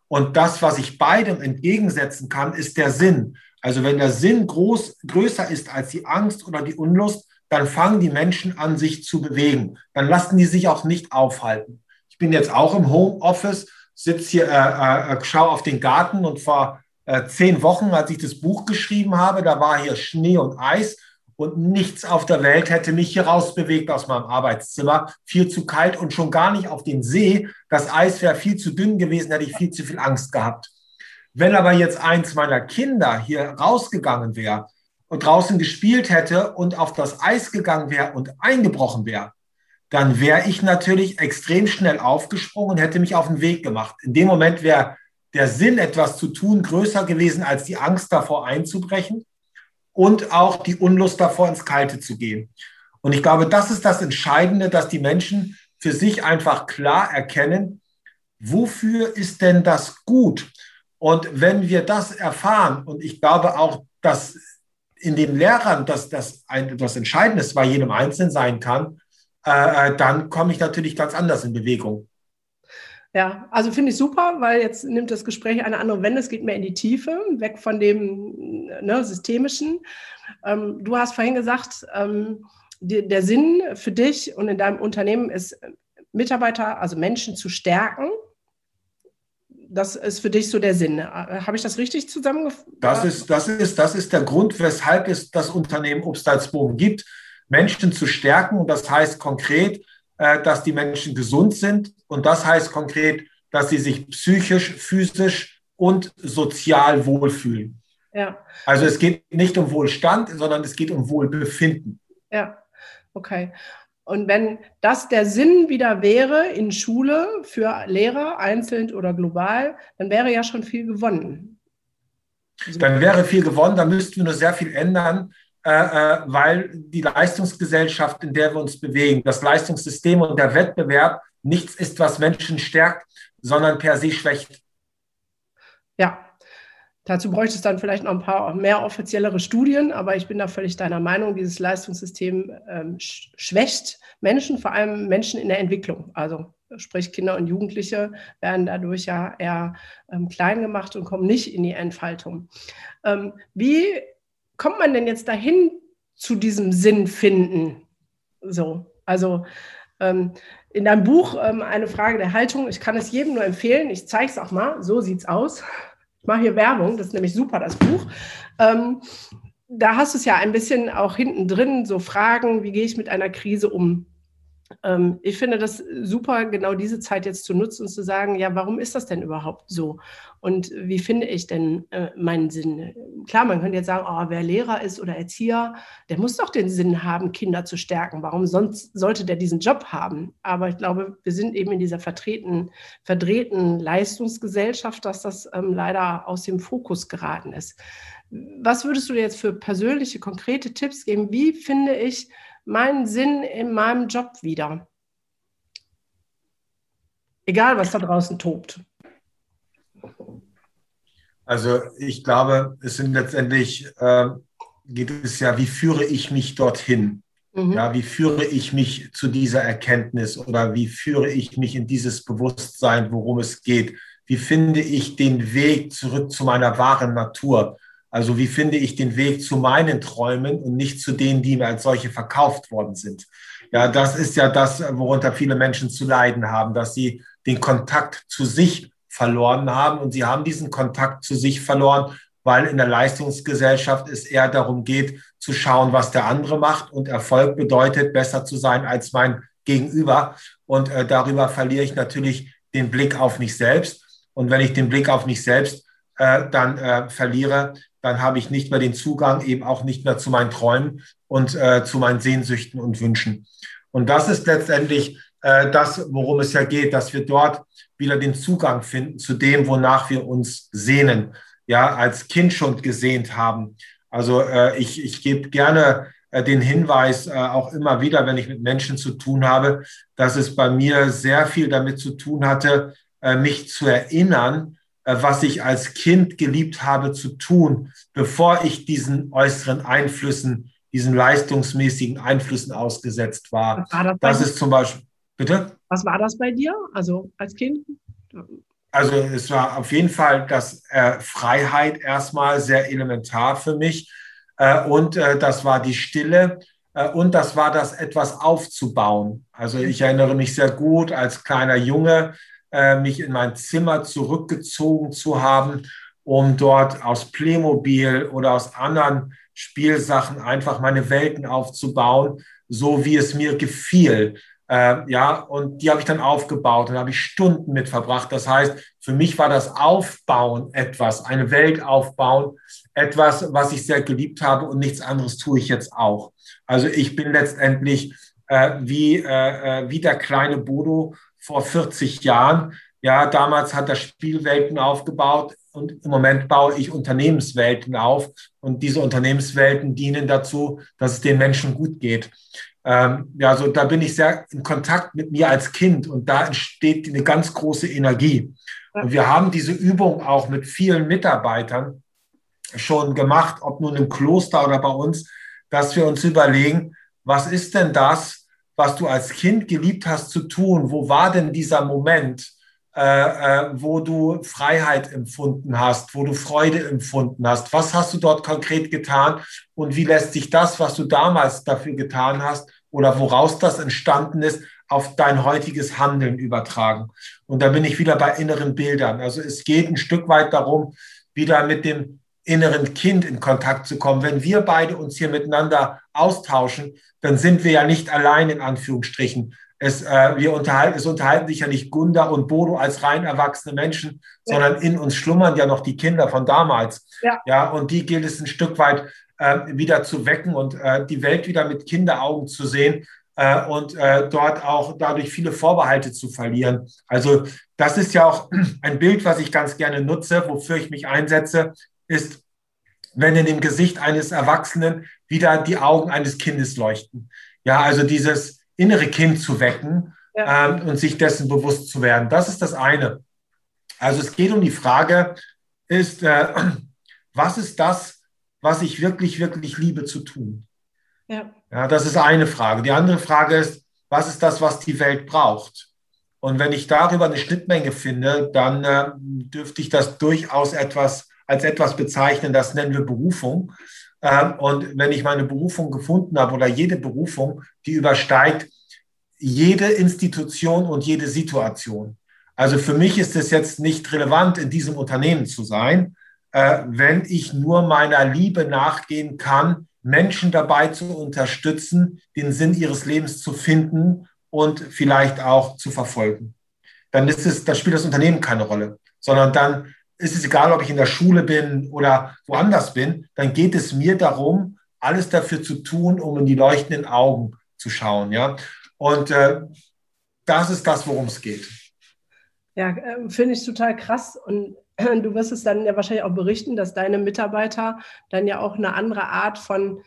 S2: Und das, was ich beidem entgegensetzen kann, ist der Sinn. Also wenn der Sinn groß, größer ist als die Angst oder die Unlust, dann fangen die Menschen an, sich zu bewegen. Dann lassen die sich auch nicht aufhalten. Ich bin jetzt auch im Homeoffice, sitze hier, äh, äh, schaue auf den Garten und vor äh, zehn Wochen, als ich das Buch geschrieben habe, da war hier Schnee und Eis und nichts auf der Welt hätte mich hier rausbewegt aus meinem Arbeitszimmer. Viel zu kalt und schon gar nicht auf den See. Das Eis wäre viel zu dünn gewesen, hätte ich viel zu viel Angst gehabt. Wenn aber jetzt eins meiner Kinder hier rausgegangen wäre und draußen gespielt hätte und auf das Eis gegangen wäre und eingebrochen wäre, dann wäre ich natürlich extrem schnell aufgesprungen und hätte mich auf den Weg gemacht. In dem Moment wäre der Sinn, etwas zu tun, größer gewesen als die Angst davor einzubrechen und auch die Unlust davor, ins Kalte zu gehen. Und ich glaube, das ist das Entscheidende, dass die Menschen für sich einfach klar erkennen, wofür ist denn das gut? Und wenn wir das erfahren, und ich glaube auch, dass in den Lehrern dass das ein, etwas Entscheidendes bei jedem Einzelnen sein kann, äh, äh dann komme ich natürlich ganz anders in Bewegung.
S1: Ja, also finde ich super, weil jetzt nimmt das Gespräch eine andere Wende, es geht mehr in die Tiefe, weg von dem ne, Systemischen. Ähm, du hast vorhin gesagt, ähm, die, der Sinn für dich und in deinem Unternehmen ist, Mitarbeiter, also Menschen zu stärken. Das ist für dich so der Sinn. Habe ich das richtig zusammengefasst?
S2: Das ist, das, ist, das ist der Grund, weshalb es das Unternehmen Obstalsbogen gibt, Menschen zu stärken. Und das heißt konkret, äh, dass die Menschen gesund sind. Und das heißt konkret, dass sie sich psychisch, physisch und sozial wohlfühlen. Ja. Also es geht nicht um Wohlstand, sondern es geht um Wohlbefinden.
S1: Ja, okay. Und wenn das der Sinn wieder wäre in Schule für Lehrer, einzeln oder global, dann wäre ja schon viel gewonnen.
S2: Dann wäre viel gewonnen, dann müssten wir nur sehr viel ändern, äh, äh, weil die Leistungsgesellschaft, in der wir uns bewegen, das Leistungssystem und der Wettbewerb nichts ist, was Menschen stärkt, sondern per se schwächt.
S1: Ja, Dazu bräuchte es dann vielleicht noch ein paar mehr offiziellere Studien, aber ich bin da völlig deiner Meinung, dieses Leistungssystem ähm, schwächt Menschen, vor allem Menschen in der Entwicklung. Also sprich Kinder und Jugendliche werden dadurch ja eher ähm, klein gemacht und kommen nicht in die Entfaltung. Ähm, wie kommt man denn jetzt dahin zu diesem Sinn finden? So, also ähm, in deinem Buch ähm, eine Frage der Haltung. Ich kann es jedem nur empfehlen. Ich zeige es auch mal. So sieht es aus. Ich mache hier Werbung, das ist nämlich super, das Buch. Ähm, da hast du es ja ein bisschen auch hinten drin, so Fragen, wie gehe ich mit einer Krise um? Ähm, ich finde das super, genau diese Zeit jetzt zu nutzen und zu sagen, ja, warum ist das denn überhaupt so? Und wie finde ich denn äh, meinen Sinn? Klar, man könnte jetzt sagen, oh, wer Lehrer ist oder Erzieher, der muss doch den Sinn haben, Kinder zu stärken. Warum sonst sollte der diesen Job haben? Aber ich glaube, wir sind eben in dieser vertreten, verdrehten Leistungsgesellschaft, dass das ähm, leider aus dem Fokus geraten ist. Was würdest du dir jetzt für persönliche, konkrete Tipps geben? Wie finde ich meinen Sinn in meinem Job wieder. Egal, was da draußen tobt.
S2: Also ich glaube, es sind letztendlich, äh, geht es ja, wie führe ich mich dorthin? Mhm. Ja, wie führe ich mich zu dieser Erkenntnis oder wie führe ich mich in dieses Bewusstsein, worum es geht? Wie finde ich den Weg zurück zu meiner wahren Natur? Also wie finde ich den Weg zu meinen Träumen und nicht zu denen, die mir als solche verkauft worden sind? Ja, das ist ja das, worunter viele Menschen zu leiden haben, dass sie den Kontakt zu sich verloren haben und sie haben diesen Kontakt zu sich verloren, weil in der Leistungsgesellschaft es eher darum geht, zu schauen, was der andere macht und Erfolg bedeutet, besser zu sein als mein Gegenüber. Und äh, darüber verliere ich natürlich den Blick auf mich selbst. Und wenn ich den Blick auf mich selbst äh, dann äh, verliere, dann habe ich nicht mehr den Zugang eben auch nicht mehr zu meinen Träumen und äh, zu meinen Sehnsüchten und Wünschen. Und das ist letztendlich äh, das, worum es ja geht, dass wir dort wieder den Zugang finden zu dem, wonach wir uns sehnen, ja, als Kind schon gesehnt haben. Also äh, ich, ich gebe gerne äh, den Hinweis äh, auch immer wieder, wenn ich mit Menschen zu tun habe, dass es bei mir sehr viel damit zu tun hatte, äh, mich zu erinnern, was ich als Kind geliebt habe zu tun, bevor ich diesen äußeren Einflüssen, diesen leistungsmäßigen Einflüssen ausgesetzt war. war das, das ist zum Beispiel, bitte?
S1: Was war das bei dir, also als Kind?
S2: Also es war auf jeden Fall das äh, Freiheit erstmal sehr elementar für mich. Äh, und äh, das war die Stille. Äh, und das war das etwas aufzubauen. Also ich erinnere mich sehr gut als kleiner Junge, äh, mich in mein Zimmer zurückgezogen zu haben, um dort aus Playmobil oder aus anderen Spielsachen einfach meine Welten aufzubauen, so wie es mir gefiel. Äh, ja, und die habe ich dann aufgebaut und habe ich Stunden mit verbracht. Das heißt, für mich war das Aufbauen etwas, eine Welt aufbauen, etwas, was ich sehr geliebt habe und nichts anderes tue ich jetzt auch. Also ich bin letztendlich äh, wie, äh, äh wie der kleine Bodo vor 40 Jahren. Ja, damals hat er Spielwelten aufgebaut und im Moment baue ich Unternehmenswelten auf. Und diese Unternehmenswelten dienen dazu, dass es den Menschen gut geht. Ähm, ja, so da bin ich sehr in Kontakt mit mir als Kind und da entsteht eine ganz große Energie. Und wir haben diese Übung auch mit vielen Mitarbeitern schon gemacht, ob nun im Kloster oder bei uns, dass wir uns überlegen, was ist denn das, was du als Kind geliebt hast zu tun. Wo war denn dieser Moment, äh, äh, wo du Freiheit empfunden hast, wo du Freude empfunden hast? Was hast du dort konkret getan und wie lässt sich das, was du damals dafür getan hast oder woraus das entstanden ist, auf dein heutiges Handeln übertragen? Und da bin ich wieder bei inneren Bildern. Also es geht ein Stück weit darum, wieder mit dem inneren Kind in Kontakt zu kommen. Wenn wir beide uns hier miteinander austauschen, dann sind wir ja nicht allein in Anführungsstrichen. Es, äh, wir unterhalten, es unterhalten sich ja nicht Gunda und Bodo als rein erwachsene Menschen, ja. sondern in uns schlummern ja noch die Kinder von damals. Ja, ja und die gilt es ein Stück weit äh, wieder zu wecken und äh, die Welt wieder mit Kinderaugen zu sehen äh, und äh, dort auch dadurch viele Vorbehalte zu verlieren. Also das ist ja auch (clears throat) ein Bild, was ich ganz gerne nutze, wofür ich mich einsetze, ist, wenn in dem Gesicht eines Erwachsenen wieder die Augen eines Kindes leuchten. Ja, also dieses innere Kind zu wecken ja. ähm, und sich dessen bewusst zu werden. Das ist das eine. Also es geht um die Frage, ist, äh, (clears throat) was ist das, was ich wirklich, wirklich liebe zu tun? Ja. ja. Das ist eine Frage. Die andere Frage ist, was ist das, was die Welt braucht? Und wenn ich darüber eine Schnittmenge finde, dann äh, dürfte ich das durchaus etwas als etwas bezeichnen, das nennen wir Berufung. Ähm, und wenn ich meine Berufung gefunden habe oder jede Berufung, die übersteigt jede Institution und jede Situation. Also für mich ist es jetzt nicht relevant, in diesem Unternehmen zu sein, äh, wenn ich nur meiner Liebe nachgehen kann, Menschen dabei zu unterstützen, den Sinn ihres Lebens zu finden und vielleicht auch zu verfolgen. Dann ist es, da spielt das Unternehmen keine Rolle, sondern dann ist es egal, ob ich in der Schule bin oder woanders bin, dann geht es mir darum, alles dafür zu tun, um in die leuchtenden Augen zu schauen. Ja? Und äh, das ist das, worum es geht.
S1: Ja, äh, finde ich total krass. Und (clears throat) du wirst es dann ja wahrscheinlich auch berichten, dass deine Mitarbeiter dann ja auch eine andere Art von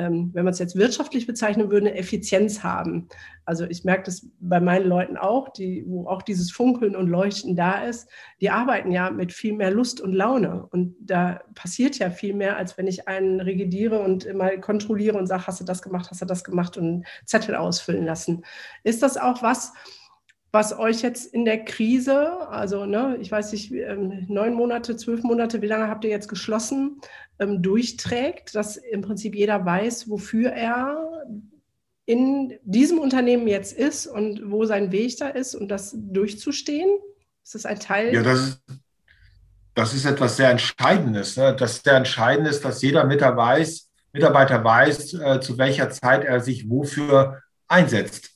S1: ähm, wenn man es jetzt wirtschaftlich bezeichnen würde, Effizienz haben. Also ich merke das bei meinen Leuten auch, die, wo auch dieses Funkeln und Leuchten da ist, die arbeiten ja mit viel mehr Lust und Laune. Und da passiert ja viel mehr, als wenn ich einen regidiere und immer kontrolliere und sage, hast du das gemacht, hast du das gemacht und Zettel ausfüllen lassen. Ist das auch was, was euch jetzt in der Krise, also ne, ich weiß nicht, ähm, neun Monate, zwölf Monate, wie lange habt ihr jetzt geschlossen, ähm, durchträgt, dass im Prinzip jeder weiß, wofür er in diesem Unternehmen jetzt ist und wo sein Weg da ist und das durchzustehen? Ist das ein Teil?
S2: Ja, das ist, das ist etwas sehr Entscheidendes. Ne? Das sehr entscheidend ist, dass jeder Mitarbeiter weiß, Mitarbeiter weiß, äh, zu welcher Zeit er sich wofür einsetzt.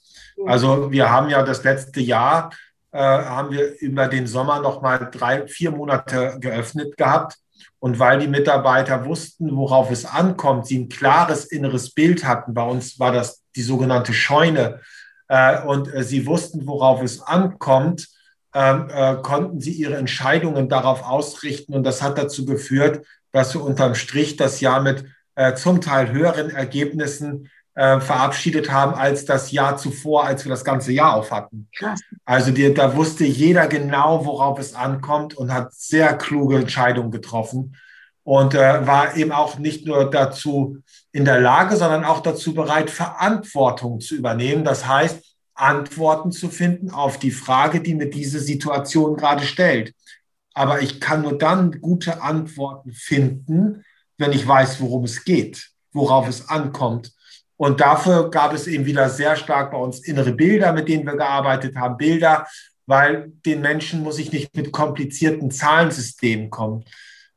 S2: Also wir haben ja das letzte Jahr, äh, haben wir über den Sommer noch mal drei, vier Monate geöffnet gehabt. Und weil die Mitarbeiter wussten, worauf es ankommt, sie ein klares inneres Bild hatten, bei uns war das die sogenannte Scheune, äh, und äh, sie wussten, worauf es ankommt, ähm, äh, konnten sie ihre Entscheidungen darauf ausrichten. Und das hat dazu geführt, dass wir unterm Strich das Jahr mit zum Teil höheren Ergebnissen äh, verabschiedet haben als das Jahr zuvor, als wir das ganze Jahr auf hatten. Krass. Also die, da wusste jeder genau, worauf es ankommt und hat sehr kluge Entscheidungen getroffen und äh, war eben auch nicht nur dazu in der Lage, sondern auch dazu bereit, Verantwortung zu übernehmen. Das heißt, Antworten zu finden auf die Frage, die mir diese Situation gerade stellt. Aber ich kann nur dann gute Antworten finden, wenn ich weiß, worum es geht, worauf es ankommt. Und dafür gab es eben wieder sehr stark bei uns innere Bilder, mit denen wir gearbeitet haben. Bilder, weil den Menschen muss ich nicht mit komplizierten Zahlensystemen kommen.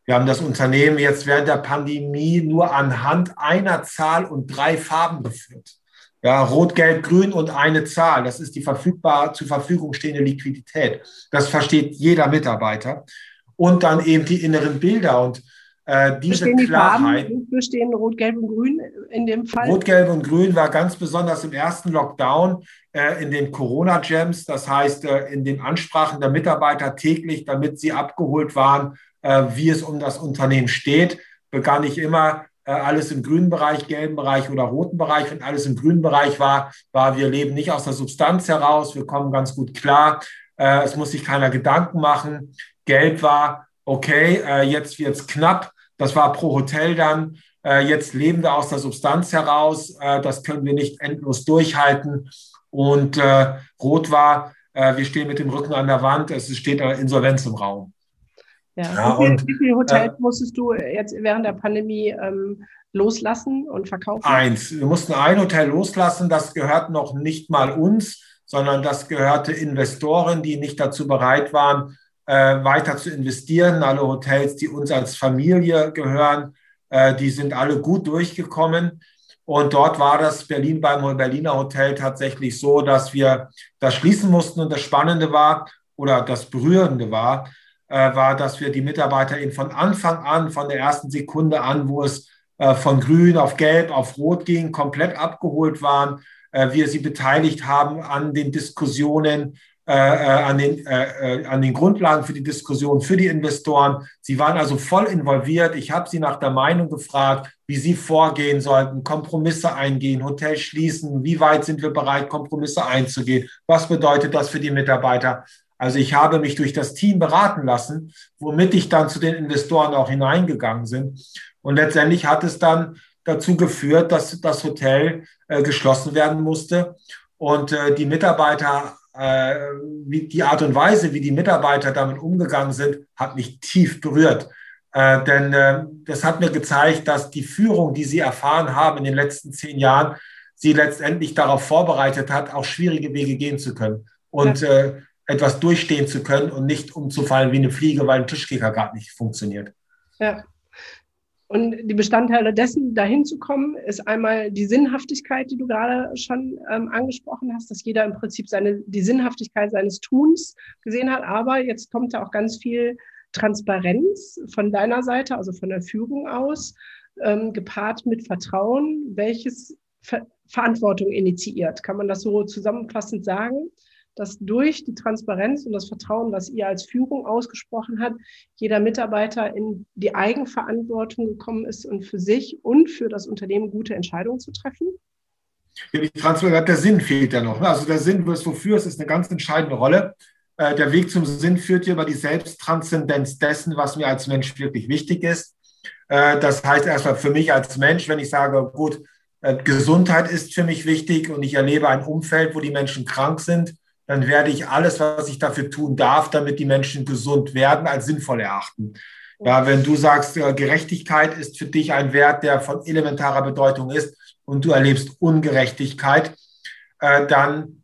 S2: Wir haben das Unternehmen jetzt während der Pandemie nur anhand einer Zahl und drei Farben geführt. Ja, Rot, Gelb, Grün und eine Zahl. Das ist die verfügbar, zur Verfügung stehende Liquidität. Das versteht jeder Mitarbeiter. Und dann eben die inneren Bilder. Und äh, diese bestehen Klarheit.
S1: Die bestehen Rot, Gelb und Grün in dem Fall?
S2: Rot, Gelb und Grün war ganz besonders im ersten Lockdown äh, in den Corona-Jams, das heißt äh, in den Ansprachen der Mitarbeiter täglich, damit sie abgeholt waren, äh, wie es um das Unternehmen steht, begann ich immer äh, alles im grünen Bereich, gelben Bereich oder roten Bereich. Wenn alles im grünen Bereich war, war, wir leben nicht aus der Substanz heraus, wir kommen ganz gut klar, äh, es muss sich keiner Gedanken machen. Gelb war, okay, jetzt wird es knapp, das war pro Hotel dann. Äh, jetzt leben wir aus der Substanz heraus. Äh, das können wir nicht endlos durchhalten. Und äh, rot war, äh, wir stehen mit dem Rücken an der Wand. Es steht eine Insolvenz im Raum.
S1: Ja. ja wie, und, wie viele Hotels äh, musstest du jetzt während der Pandemie ähm, loslassen und verkaufen?
S2: Eins. Wir mussten ein Hotel loslassen. Das gehört noch nicht mal uns, sondern das gehörte Investoren, die nicht dazu bereit waren, äh, weiter zu investieren. Alle Hotels, die uns als Familie gehören, äh, die sind alle gut durchgekommen. Und dort war das Berlin beim Berliner Hotel tatsächlich so, dass wir das schließen mussten. Und das Spannende war oder das Berührende war, äh, war, dass wir die Mitarbeiter eben von Anfang an, von der ersten Sekunde an, wo es äh, von grün auf gelb auf rot ging, komplett abgeholt waren, äh, wir sie beteiligt haben an den Diskussionen, äh, äh, an, den, äh, äh, an den Grundlagen für die Diskussion, für die Investoren. Sie waren also voll involviert. Ich habe sie nach der Meinung gefragt, wie sie vorgehen sollten, Kompromisse eingehen, Hotels schließen, wie weit sind wir bereit, Kompromisse einzugehen, was bedeutet das für die Mitarbeiter. Also ich habe mich durch das Team beraten lassen, womit ich dann zu den Investoren auch hineingegangen bin. Und letztendlich hat es dann dazu geführt, dass das Hotel äh, geschlossen werden musste. Und äh, die Mitarbeiter wie die Art und Weise, wie die Mitarbeiter damit umgegangen sind, hat mich tief berührt. Äh, denn äh, das hat mir gezeigt, dass die Führung, die sie erfahren haben in den letzten zehn Jahren, sie letztendlich darauf vorbereitet hat, auch schwierige Wege gehen zu können und ja. äh, etwas durchstehen zu können und nicht umzufallen wie eine Fliege, weil ein Tischkicker gerade nicht funktioniert.
S1: Ja, und die Bestandteile dessen, dahin zu kommen, ist einmal die Sinnhaftigkeit, die du gerade schon ähm, angesprochen hast, dass jeder im Prinzip seine, die Sinnhaftigkeit seines Tuns gesehen hat. Aber jetzt kommt da auch ganz viel Transparenz von deiner Seite, also von der Führung aus, ähm, gepaart mit Vertrauen, welches Ver Verantwortung initiiert. Kann man das so zusammenfassend sagen? Dass durch die Transparenz und das Vertrauen, was ihr als Führung ausgesprochen habt, jeder Mitarbeiter in die Eigenverantwortung gekommen ist und für sich und für das Unternehmen gute Entscheidungen zu treffen?
S2: Ja, die Transparenz, der Sinn fehlt ja noch. Ne? Also der Sinn, wofür es ist eine ganz entscheidende Rolle. Äh, der Weg zum Sinn führt hier über die Selbsttranszendenz dessen, was mir als Mensch wirklich wichtig ist. Äh, das heißt erstmal für mich als Mensch, wenn ich sage, gut, äh, Gesundheit ist für mich wichtig und ich erlebe ein Umfeld, wo die Menschen krank sind, dann werde ich alles, was ich dafür tun darf, damit die Menschen gesund werden, als sinnvoll erachten. Ja, wenn du sagst, Gerechtigkeit ist für dich ein Wert, der von elementarer Bedeutung ist und du erlebst Ungerechtigkeit, äh, dann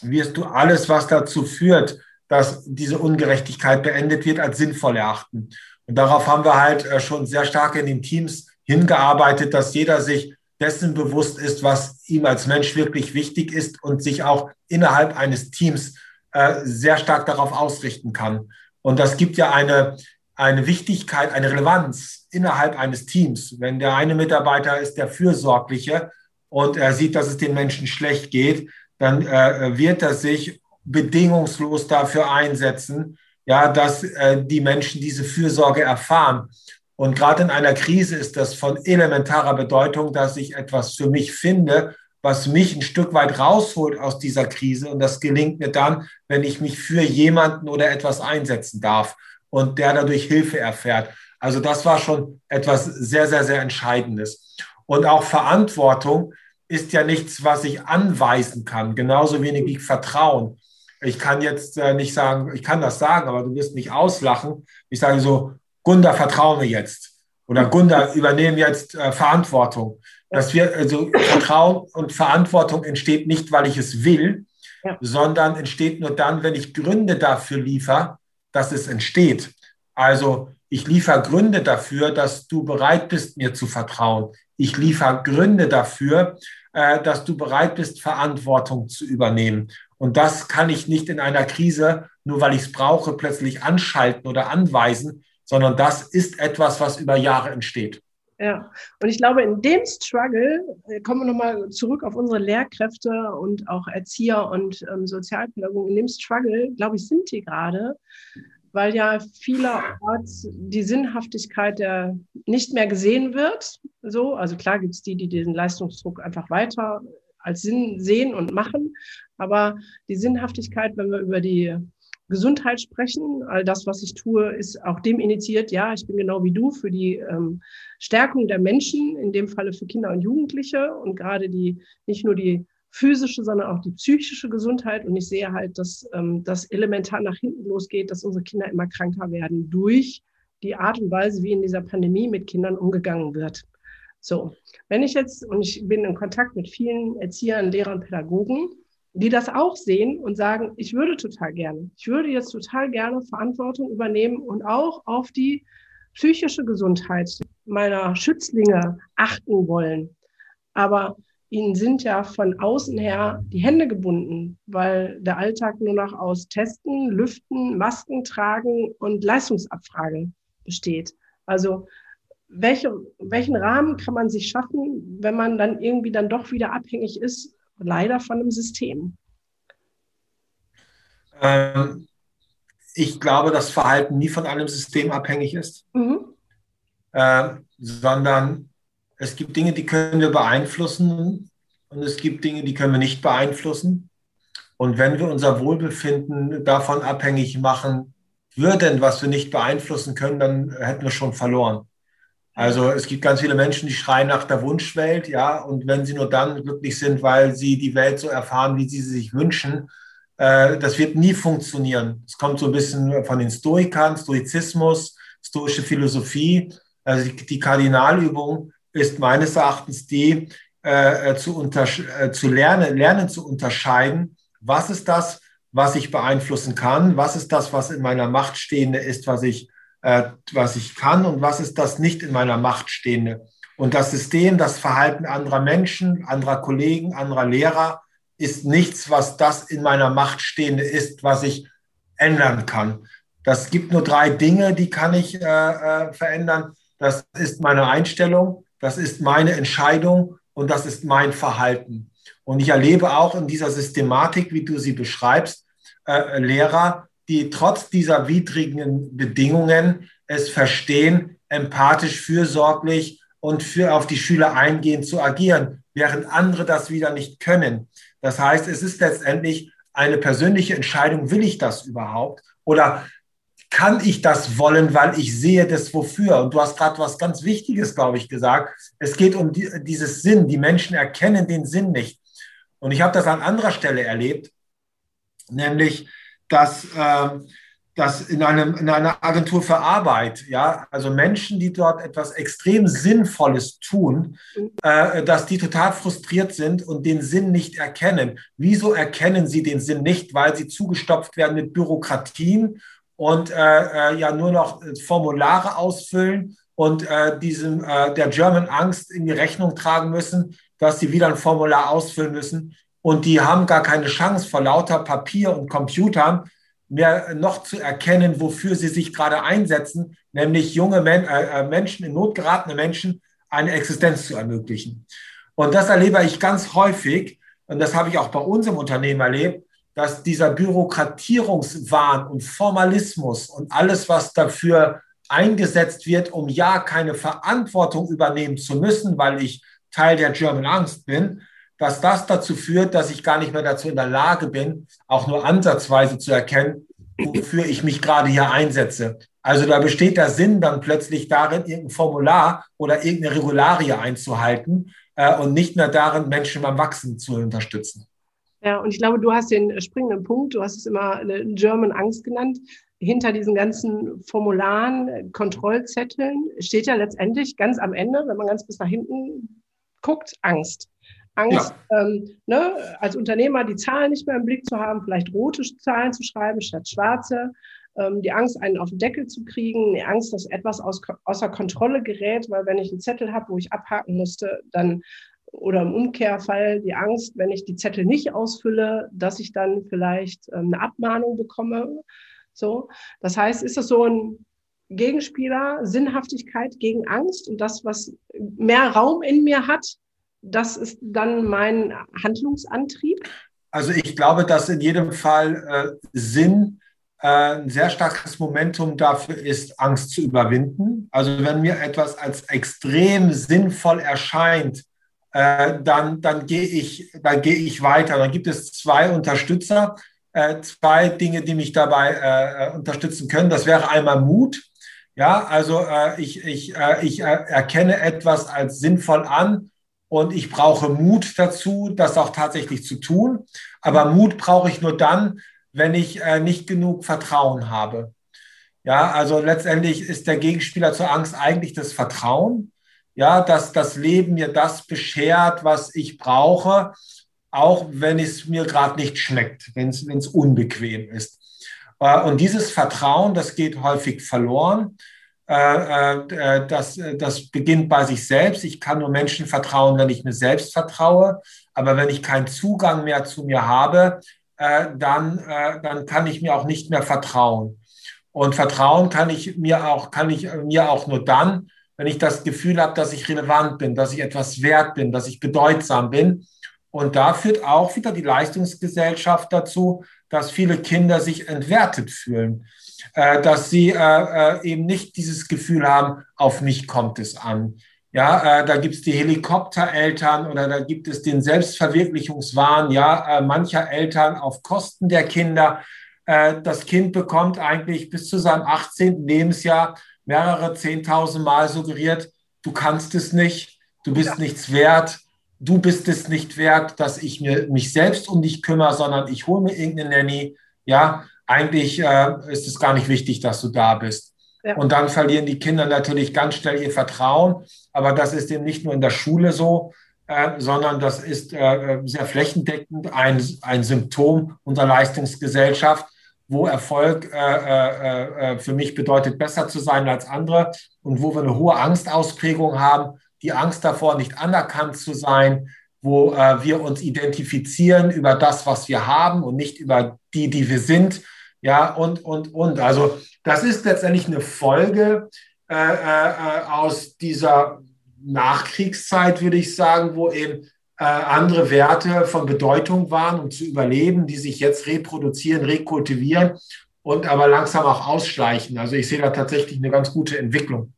S2: wirst du alles, was dazu führt, dass diese Ungerechtigkeit beendet wird, als sinnvoll erachten. Und darauf haben wir halt äh, schon sehr stark in den Teams hingearbeitet, dass jeder sich dessen bewusst ist, was ihm als Mensch wirklich wichtig ist und sich auch innerhalb eines Teams äh, sehr stark darauf ausrichten kann. Und das gibt ja eine, eine Wichtigkeit, eine Relevanz innerhalb eines Teams. Wenn der eine Mitarbeiter ist der Fürsorgliche und er sieht, dass es den Menschen schlecht geht, dann äh, wird er sich bedingungslos dafür einsetzen, ja, dass äh, die Menschen diese Fürsorge erfahren. Und gerade in einer Krise ist das von elementarer Bedeutung, dass ich etwas für mich finde, was mich ein Stück weit rausholt aus dieser Krise. Und das gelingt mir dann, wenn ich mich für jemanden oder etwas einsetzen darf und der dadurch Hilfe erfährt. Also das war schon etwas sehr, sehr, sehr Entscheidendes. Und auch Verantwortung ist ja nichts, was ich anweisen kann, genauso wenig wie Vertrauen. Ich kann jetzt äh, nicht sagen, ich kann das sagen, aber du wirst mich auslachen. Ich sage so, Gunda, vertraue mir jetzt. Oder Gunda, übernehmen jetzt äh, Verantwortung. Dass wir, also Vertrauen und Verantwortung entsteht nicht, weil ich es will, ja. sondern entsteht nur dann, wenn ich Gründe dafür liefere, dass es entsteht. Also ich liefere Gründe dafür, dass du bereit bist, mir zu vertrauen. Ich liefere Gründe dafür, äh, dass du bereit bist, Verantwortung zu übernehmen. Und das kann ich nicht in einer Krise, nur weil ich es brauche, plötzlich anschalten oder anweisen, sondern das ist etwas, was über Jahre entsteht.
S1: Ja, und ich glaube, in dem Struggle, äh, kommen wir nochmal zurück auf unsere Lehrkräfte und auch Erzieher und ähm, Sozialpädagogen, in dem Struggle, glaube ich, sind die gerade, weil ja vielerorts die Sinnhaftigkeit der nicht mehr gesehen wird. So, also klar gibt es die, die diesen Leistungsdruck einfach weiter als Sinn sehen und machen, aber die Sinnhaftigkeit, wenn wir über die Gesundheit sprechen. All das, was ich tue, ist auch dem initiiert, ja, ich bin genau wie du für die ähm, Stärkung der Menschen, in dem Falle für Kinder und Jugendliche und gerade die, nicht nur die physische, sondern auch die psychische Gesundheit. Und ich sehe halt, dass ähm, das elementar nach hinten losgeht, dass unsere Kinder immer kranker werden durch die Art und Weise, wie in dieser Pandemie mit Kindern umgegangen wird. So, wenn ich jetzt, und ich bin in Kontakt mit vielen Erziehern, Lehrern, Pädagogen, die das auch sehen und sagen, ich würde total gerne, ich würde jetzt total gerne Verantwortung übernehmen und auch auf die psychische Gesundheit meiner Schützlinge achten wollen. Aber ihnen sind ja von außen her die Hände gebunden, weil der Alltag nur noch aus Testen, Lüften, Masken tragen und Leistungsabfrage besteht. Also welche, welchen Rahmen kann man sich schaffen, wenn man dann irgendwie dann doch wieder abhängig ist leider von einem System.
S2: Ähm, ich glaube, dass Verhalten nie von einem System abhängig ist, mhm. äh, sondern es gibt Dinge, die können wir beeinflussen und es gibt Dinge, die können wir nicht beeinflussen. Und wenn wir unser Wohlbefinden davon abhängig machen würden, was wir nicht beeinflussen können, dann hätten wir schon verloren. Also es gibt ganz viele Menschen, die schreien nach der Wunschwelt, ja, und wenn sie nur dann glücklich sind, weil sie die Welt so erfahren, wie sie sie sich wünschen, äh, das wird nie funktionieren. Es kommt so ein bisschen von den Stoikern, Stoizismus, stoische Philosophie. Also die, die Kardinalübung ist meines Erachtens die, äh, äh zu, äh, zu lernen, lernen zu unterscheiden, was ist das, was ich beeinflussen kann, was ist das, was in meiner Macht stehende ist, was ich, äh, was ich kann und was ist das nicht in meiner Macht stehende. Und das System, das Verhalten anderer Menschen, anderer Kollegen, anderer Lehrer ist nichts, was das in meiner Macht stehende ist, was ich ändern kann. Das gibt nur drei Dinge, die kann ich äh, äh, verändern. Das ist meine Einstellung, das ist meine Entscheidung und das ist mein Verhalten. Und ich erlebe auch in dieser Systematik, wie du sie beschreibst, äh, Lehrer, die trotz dieser widrigen Bedingungen es verstehen, empathisch, fürsorglich und für auf die Schüler eingehend zu agieren, während andere das wieder nicht können. Das heißt, es ist letztendlich eine persönliche Entscheidung, will ich das überhaupt? Oder kann ich das wollen, weil ich sehe das wofür? Und du hast gerade was ganz Wichtiges, glaube ich, gesagt. Es geht um die, dieses Sinn. Die Menschen erkennen den Sinn nicht. Und ich habe das an anderer Stelle erlebt, nämlich, dass äh, dass in, einem, in einer Agentur für Arbeit, ja, also Menschen, die dort etwas extrem Sinnvolles tun, äh, dass die total frustriert sind und den Sinn nicht erkennen. Wieso erkennen sie den Sinn nicht? Weil sie zugestopft werden mit Bürokratien und äh, äh ja nur noch Formulare ausfüllen und äh, diesem äh, der German Angst in die Rechnung tragen müssen, dass sie wieder ein Formular ausfüllen müssen. Und die haben gar keine Chance vor lauter Papier und Computern mehr noch zu erkennen, wofür sie sich gerade einsetzen, nämlich junge Men äh, äh, Menschen, in Not geratene Menschen, eine Existenz zu ermöglichen. Und das erlebe ich ganz häufig, und das habe ich auch bei uns im Unternehmen erlebt, dass dieser Bürokratierungswahn und Formalismus und alles, was dafür eingesetzt wird, um ja keine Verantwortung übernehmen zu müssen, weil ich Teil der German Angst bin, dass das dazu führt, dass ich gar nicht mehr dazu in der Lage bin, auch nur ansatzweise zu erkennen, wofür ich mich gerade hier einsetze. Also da besteht der Sinn dann plötzlich darin, irgendein Formular oder irgendeine Regularie einzuhalten äh, und nicht mehr darin, Menschen beim Wachsen zu unterstützen.
S1: Ja, und ich glaube, du hast den springenden Punkt, du hast es immer German Angst genannt. Hinter diesen ganzen Formularen, Kontrollzetteln steht ja letztendlich ganz am Ende, wenn man ganz bis nach hinten guckt, Angst. Angst, ja. ähm, ne, als Unternehmer die Zahlen nicht mehr im Blick zu haben, vielleicht rote Zahlen zu schreiben statt schwarze, ähm, die Angst, einen auf den Deckel zu kriegen, die Angst, dass etwas aus, außer Kontrolle gerät, weil wenn ich einen Zettel habe, wo ich abhaken musste, dann oder im Umkehrfall die Angst, wenn ich die Zettel nicht ausfülle, dass ich dann vielleicht ähm, eine Abmahnung bekomme. So, das heißt, ist das so ein Gegenspieler, Sinnhaftigkeit gegen Angst und das, was mehr Raum in mir hat, das ist dann mein Handlungsantrieb?
S2: Also ich glaube, dass in jedem Fall äh, Sinn äh, ein sehr starkes Momentum dafür ist, Angst zu überwinden. Also wenn mir etwas als extrem sinnvoll erscheint, äh, dann, dann gehe ich, gehe ich weiter. Dann gibt es zwei Unterstützer, äh, zwei Dinge, die mich dabei äh, äh, unterstützen können. Das wäre einmal Mut. Ja, also ich, ich, ich erkenne etwas als sinnvoll an und ich brauche Mut dazu, das auch tatsächlich zu tun. Aber Mut brauche ich nur dann, wenn ich äh, nicht genug Vertrauen habe. Ja, also letztendlich ist der Gegenspieler zur Angst eigentlich das Vertrauen. Ja, dass das Leben mir das beschert, was ich brauche, auch wenn es mir gerade nicht schmeckt, wenn es unbequem ist. Äh, und dieses Vertrauen, das geht häufig verloren. Äh, äh, das, das beginnt bei sich selbst. Ich kann nur Menschen vertrauen, wenn ich mir selbst vertraue. Aber wenn ich keinen Zugang mehr zu mir habe, äh, dann, dann kann ich mir auch nicht mehr vertrauen. Und Vertrauen kann ich mir auch, kann ich mir auch nur dann, wenn ich das Gefühl habe, dass ich relevant bin, dass ich etwas wert bin, dass ich bedeutsam bin. Und da führt auch wieder die Leistungsgesellschaft dazu, dass viele Kinder sich entwertet fühlen, äh, dass sie äh, äh, eben nicht dieses Gefühl haben, auf mich kommt es an. Ja, äh, da gibt es die Helikoptereltern oder da gibt es den Selbstverwirklichungswahn, ja, äh, mancher Eltern auf Kosten der Kinder. Äh, das Kind bekommt eigentlich bis zu seinem 18. Lebensjahr mehrere 10.000 Mal suggeriert, du kannst es nicht, du bist ja. nichts wert, du bist es nicht wert, dass ich mir, mich selbst um dich kümmere, sondern ich hole mir irgendeine Nanny. Ja, eigentlich äh, ist es gar nicht wichtig, dass du da bist. Ja. Und dann verlieren die Kinder natürlich ganz schnell ihr Vertrauen. Aber das ist eben nicht nur in der Schule so, äh, sondern das ist äh, sehr flächendeckend ein, ein Symptom unserer Leistungsgesellschaft, wo Erfolg äh, äh, äh, für mich bedeutet, besser zu sein als andere und wo wir eine hohe Angstausprägung haben, die Angst davor, nicht anerkannt zu sein, wo äh, wir uns identifizieren über das, was wir haben und nicht über die, die wir sind. Ja, und, und, und. Also das ist letztendlich eine Folge äh, äh, aus dieser Nachkriegszeit, würde ich sagen, wo eben äh, andere Werte von Bedeutung waren, um zu überleben, die sich jetzt reproduzieren, rekultivieren und aber langsam auch ausschleichen. Also ich sehe da tatsächlich eine ganz gute Entwicklung.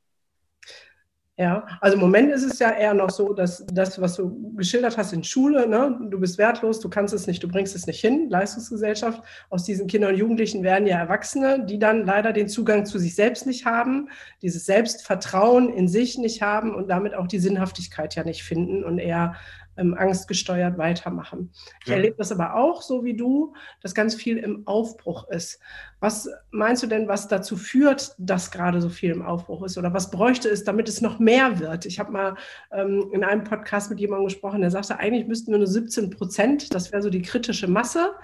S1: Ja, also im Moment ist es ja eher noch so, dass das, was du geschildert hast in Schule, ne, du bist wertlos, du kannst es nicht, du bringst es nicht hin, Leistungsgesellschaft. Aus diesen Kindern und Jugendlichen werden ja Erwachsene, die dann leider den Zugang zu sich selbst nicht haben, dieses Selbstvertrauen in sich nicht haben und damit auch die Sinnhaftigkeit ja nicht finden und eher ähm, angstgesteuert weitermachen. Ich ja. erlebe das aber auch, so wie du, dass ganz viel im Aufbruch ist. Was meinst du denn, was dazu führt, dass gerade so viel im Aufbruch ist? Oder was bräuchte es, damit es noch mehr wird? Ich habe mal ähm, in einem Podcast mit jemandem gesprochen, der sagte, eigentlich müssten wir nur 17 Prozent, das wäre so die kritische Masse,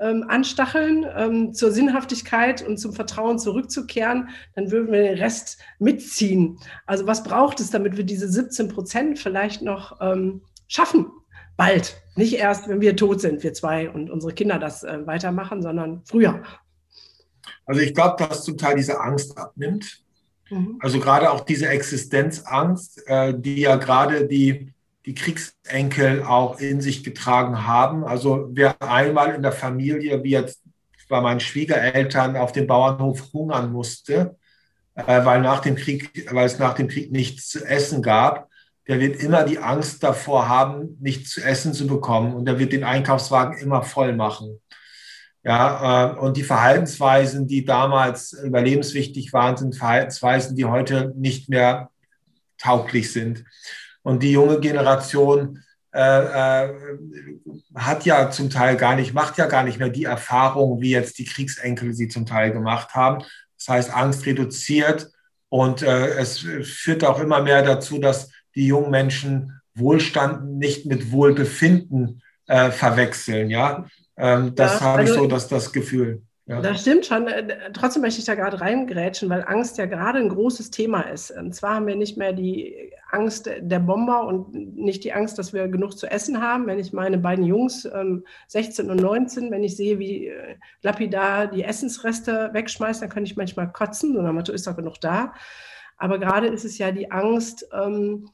S1: ähm, anstacheln, ähm, zur Sinnhaftigkeit und zum Vertrauen zurückzukehren, dann würden wir den Rest mitziehen. Also was braucht es, damit wir diese 17 Prozent vielleicht noch ähm, schaffen. Bald. Nicht erst, wenn wir tot sind, wir zwei und unsere Kinder das äh, weitermachen, sondern früher.
S2: Also ich glaube, dass zum Teil diese Angst abnimmt. Mhm. Also gerade auch diese Existenzangst, äh, die ja gerade die, die Kriegsenkel auch in sich getragen haben. Also wer einmal in der Familie, wie jetzt bei meinen Schwiegereltern, auf dem Bauernhof hungern musste, äh, weil, nach dem Krieg, weil es nach dem Krieg nichts zu essen gab, der wird immer die Angst davor haben, nichts zu essen zu bekommen und der wird den Einkaufswagen immer voll machen. Ja, äh, und die Verhaltensweisen, die damals überlebenswichtig waren, sind Verhaltensweisen, die heute nicht mehr tauglich sind. Und die junge Generation äh, äh, hat ja zum Teil gar nicht, macht ja gar nicht mehr die Erfahrung, wie jetzt die Kriegsenkel sie zum Teil gemacht haben. Das heißt, Angst reduziert und äh, es führt auch immer mehr dazu, dass die jungen Menschen Wohlstand nicht mit Wohlbefinden äh, verwechseln. Ja, ähm, das ja, habe also, ich so das, das Gefühl.
S1: Ja. Das stimmt schon. Äh, trotzdem möchte ich da gerade reingrätschen, weil Angst ja gerade ein großes Thema ist. Und zwar haben wir nicht mehr die Angst der Bomber und nicht die Angst, dass wir genug zu essen haben. Wenn ich meine beiden Jungs, 16 ähm, und 19, wenn ich sehe, wie äh, lapidar die Essensreste wegschmeißen, dann kann ich manchmal kotzen. So, Motto ist doch genug da. Aber gerade ist es ja die Angst, ähm,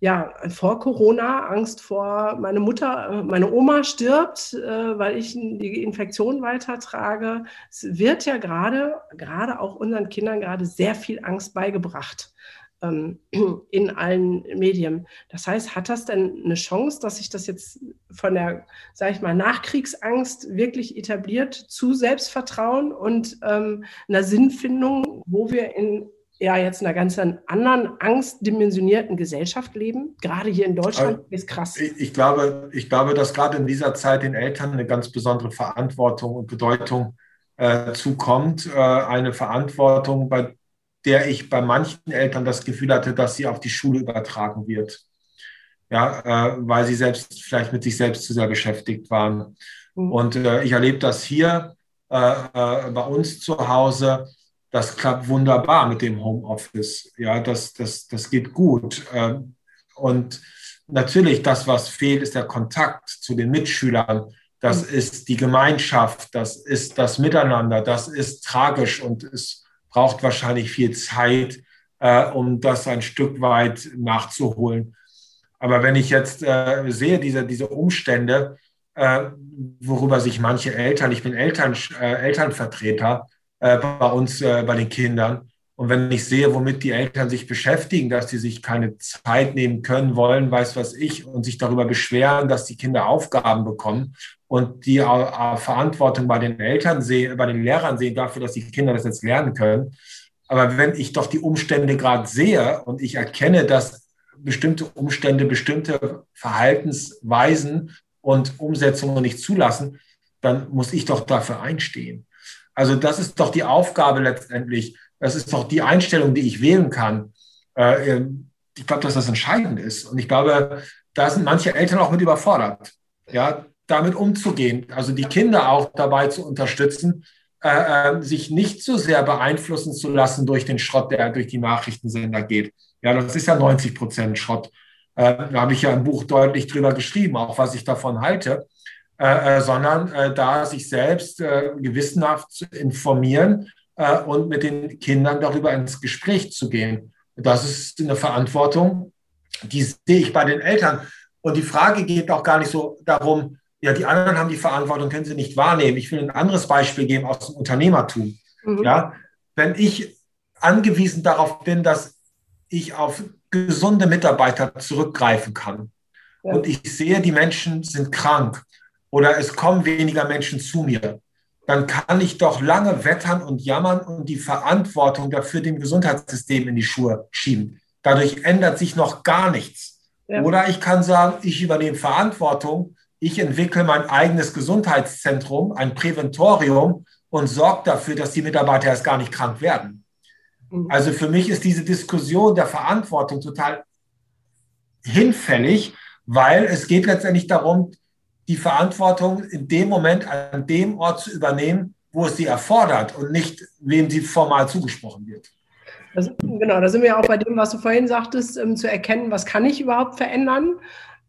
S1: ja, vor Corona, Angst vor meine Mutter, äh, meine Oma stirbt, äh, weil ich die Infektion weitertrage. Es wird ja gerade, gerade auch unseren Kindern gerade sehr viel Angst beigebracht ähm, (clears throat) in allen Medien. Das heißt, hat das denn eine Chance, dass sich das jetzt von der, sage ich mal, Nachkriegsangst wirklich etabliert zu Selbstvertrauen und ähm, einer Sinnfindung, wo wir in ja jetzt in einer ganz anderen angstdimensionierten Gesellschaft leben. Gerade hier in Deutschland also, ist krass.
S2: Ich, ich, glaube, ich glaube, dass gerade in dieser Zeit den Eltern eine ganz besondere Verantwortung und Bedeutung äh, zukommt. Äh, eine Verantwortung, bei der ich bei manchen Eltern das Gefühl hatte, dass sie auf die Schule übertragen wird. Ja, äh, weil sie selbst vielleicht mit sich selbst zu sehr beschäftigt waren. Mhm. Und äh, ich erlebe das hier äh, äh, bei uns zu Hause das klappt wunderbar mit dem Homeoffice. Ja, das, das, das geht gut. Ähm, und natürlich, das, was fehlt, ist der Kontakt zu den Mitschülern. Das mhm. ist die Gemeinschaft, das ist das Miteinander, das ist tragisch und es braucht wahrscheinlich viel Zeit, äh, um das ein Stück weit nachzuholen. Aber wenn ich jetzt äh, sehe, diese, diese Umstände, äh, worüber sich manche Eltern, ich bin Eltern, Elternvertreter äh, bei uns, äh, bei den Kindern, und wenn ich sehe, womit die Eltern sich beschäftigen, dass sie sich keine Zeit nehmen können, wollen, weiß was ich, und sich darüber beschweren, dass die Kinder Aufgaben bekommen und die äh, Verantwortung bei den Eltern sehen, bei den Lehrern sehen dafür, dass die Kinder das jetzt lernen können. Aber wenn ich doch die Umstände gerade sehe und ich erkenne, dass bestimmte Umstände, bestimmte Verhaltensweisen und Umsetzungen nicht zulassen, dann muss ich doch dafür einstehen. Also das ist doch die Aufgabe letztendlich, das ist doch die Einstellung, die ich wählen kann. Äh, ich glaube, dass das entscheidend ist. Und ich glaube, da sind manche Eltern auch mit überfordert, ja, damit umzugehen. Also die Kinder auch dabei zu unterstützen, äh, äh, sich nicht so sehr beeinflussen zu lassen durch den Schrott, der durch die Nachrichtensender geht. Ja, das ist ja 90 Prozent Schrott. Da habe ich ja ein Buch deutlich drüber geschrieben, auch was ich davon halte. Äh, sondern äh, da sich selbst äh, gewissenhaft zu informieren äh, und mit den Kindern darüber ins Gespräch zu gehen. Das ist eine Verantwortung, die sehe ich bei den Eltern. Und die Frage geht auch gar nicht so darum, ja, die anderen haben die Verantwortung, können sie nicht wahrnehmen. Ich will ein anderes Beispiel geben aus dem Unternehmertum. Mhm. Ja, wenn ich angewiesen darauf bin, dass ich auf gesunde Mitarbeiter zurückgreifen kann und ich sehe, die Menschen sind krank oder es kommen weniger Menschen zu mir, dann kann ich doch lange wettern und jammern und die Verantwortung dafür dem Gesundheitssystem in die Schuhe schieben. Dadurch ändert sich noch gar nichts. Ja. Oder ich kann sagen, ich übernehme Verantwortung, ich entwickle mein eigenes Gesundheitszentrum, ein Präventorium und sorge dafür, dass die Mitarbeiter erst gar nicht krank werden. Mhm. Also für mich ist diese Diskussion der Verantwortung total hinfällig, weil es geht letztendlich darum, die Verantwortung in dem Moment an dem Ort zu übernehmen, wo es sie erfordert und nicht, wem sie formal zugesprochen wird.
S1: Das, genau, da sind wir auch bei dem, was du vorhin sagtest, ähm, zu erkennen, was kann ich überhaupt verändern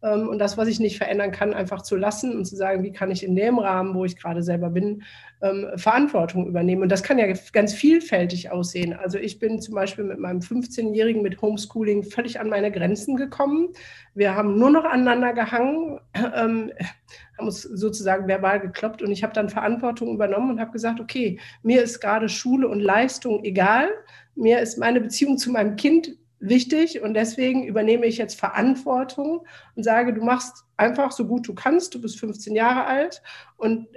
S1: und das, was ich nicht verändern kann, einfach zu lassen und zu sagen, wie kann ich in dem Rahmen, wo ich gerade selber bin, ähm, Verantwortung übernehmen. Und das kann ja ganz vielfältig aussehen. Also ich bin zum Beispiel mit meinem 15-Jährigen mit Homeschooling völlig an meine Grenzen gekommen. Wir haben nur noch aneinander gehangen, (clears throat) ähm, haben uns sozusagen verbal gekloppt und ich habe dann Verantwortung übernommen und habe gesagt, okay, mir ist gerade Schule und Leistung egal. Mir ist meine Beziehung zu meinem Kind wichtig und deswegen übernehme ich jetzt Verantwortung und sage, du machst einfach so gut du kannst, du bist 15 Jahre alt und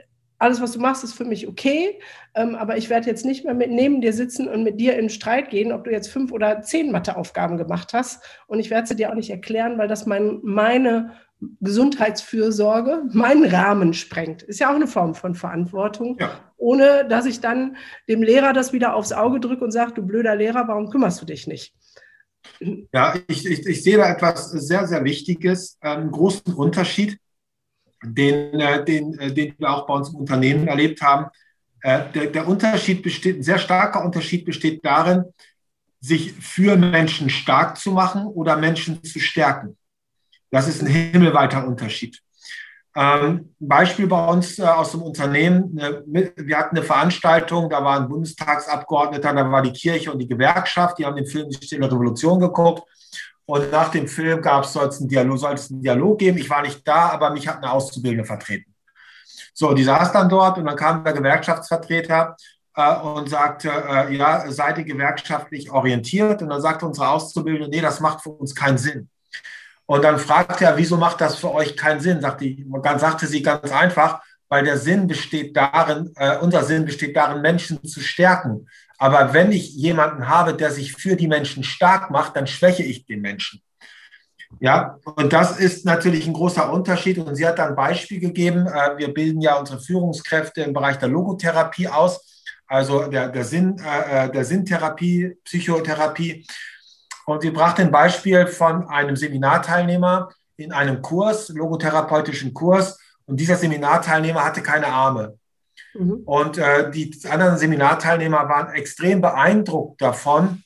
S1: alles, was du machst, ist für mich okay, ähm, aber ich werde jetzt nicht mehr mit neben dir sitzen und mit dir in Streit gehen, ob du jetzt fünf oder zehn Matheaufgaben gemacht hast. Und ich werde sie dir auch nicht erklären, weil das mein, meine Gesundheitsfürsorge meinen Rahmen sprengt. Ist ja auch eine Form von Verantwortung, ja. ohne dass ich dann dem Lehrer das wieder aufs Auge drücke und sage, du blöder Lehrer, warum kümmerst du dich nicht?
S2: Ja, ich, ich, ich sehe da etwas sehr, sehr Wichtiges, einen großen Unterschied den, äh, den, äh, den wir auch bei uns im Unternehmen erlebt haben. Äh, der, der Unterschied besteht, ein sehr starker Unterschied besteht darin, sich für Menschen stark zu machen oder Menschen zu stärken. Das ist ein himmelweiter Unterschied. Ähm, Beispiel bei uns äh, aus dem Unternehmen. Ne, wir hatten eine Veranstaltung, da war ein Bundestagsabgeordneter, da war die Kirche und die Gewerkschaft, die haben den Film Die Stille Revolution geguckt und nach dem Film gab es, soll es einen Dialog, soll es einen Dialog geben. Ich war nicht da, aber mich hat eine Auszubildende vertreten. So, die saß dann dort und dann kam der Gewerkschaftsvertreter äh, und sagte, äh, ja, seid ihr gewerkschaftlich orientiert? Und dann sagte unsere Auszubildende, nee, das macht für uns keinen Sinn. Und dann fragte er, wieso macht das für euch keinen Sinn? Sagte, sagte sie ganz einfach, weil der Sinn besteht darin, äh, unser Sinn besteht darin, Menschen zu stärken. Aber wenn ich jemanden habe, der sich für die Menschen stark macht, dann schwäche ich den Menschen. Ja, und das ist natürlich ein großer Unterschied. Und sie hat dann ein Beispiel gegeben. Äh, wir bilden ja unsere Führungskräfte im Bereich der Logotherapie aus, also der, der, Sinn, äh, äh, der Sinntherapie, Psychotherapie. Und sie brachte ein Beispiel von einem Seminarteilnehmer in einem Kurs, logotherapeutischen Kurs. Und dieser Seminarteilnehmer hatte keine Arme. Mhm. Und äh, die anderen Seminarteilnehmer waren extrem beeindruckt davon,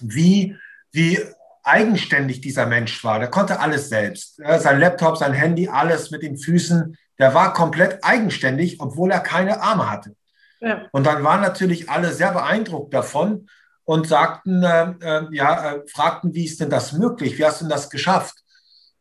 S2: wie, wie eigenständig dieser Mensch war. Der konnte alles selbst. Ja, sein Laptop, sein Handy, alles mit den Füßen. Der war komplett eigenständig, obwohl er keine Arme hatte. Ja. Und dann waren natürlich alle sehr beeindruckt davon und sagten, äh, äh, ja, äh, fragten, wie ist denn das möglich? Wie hast du denn das geschafft?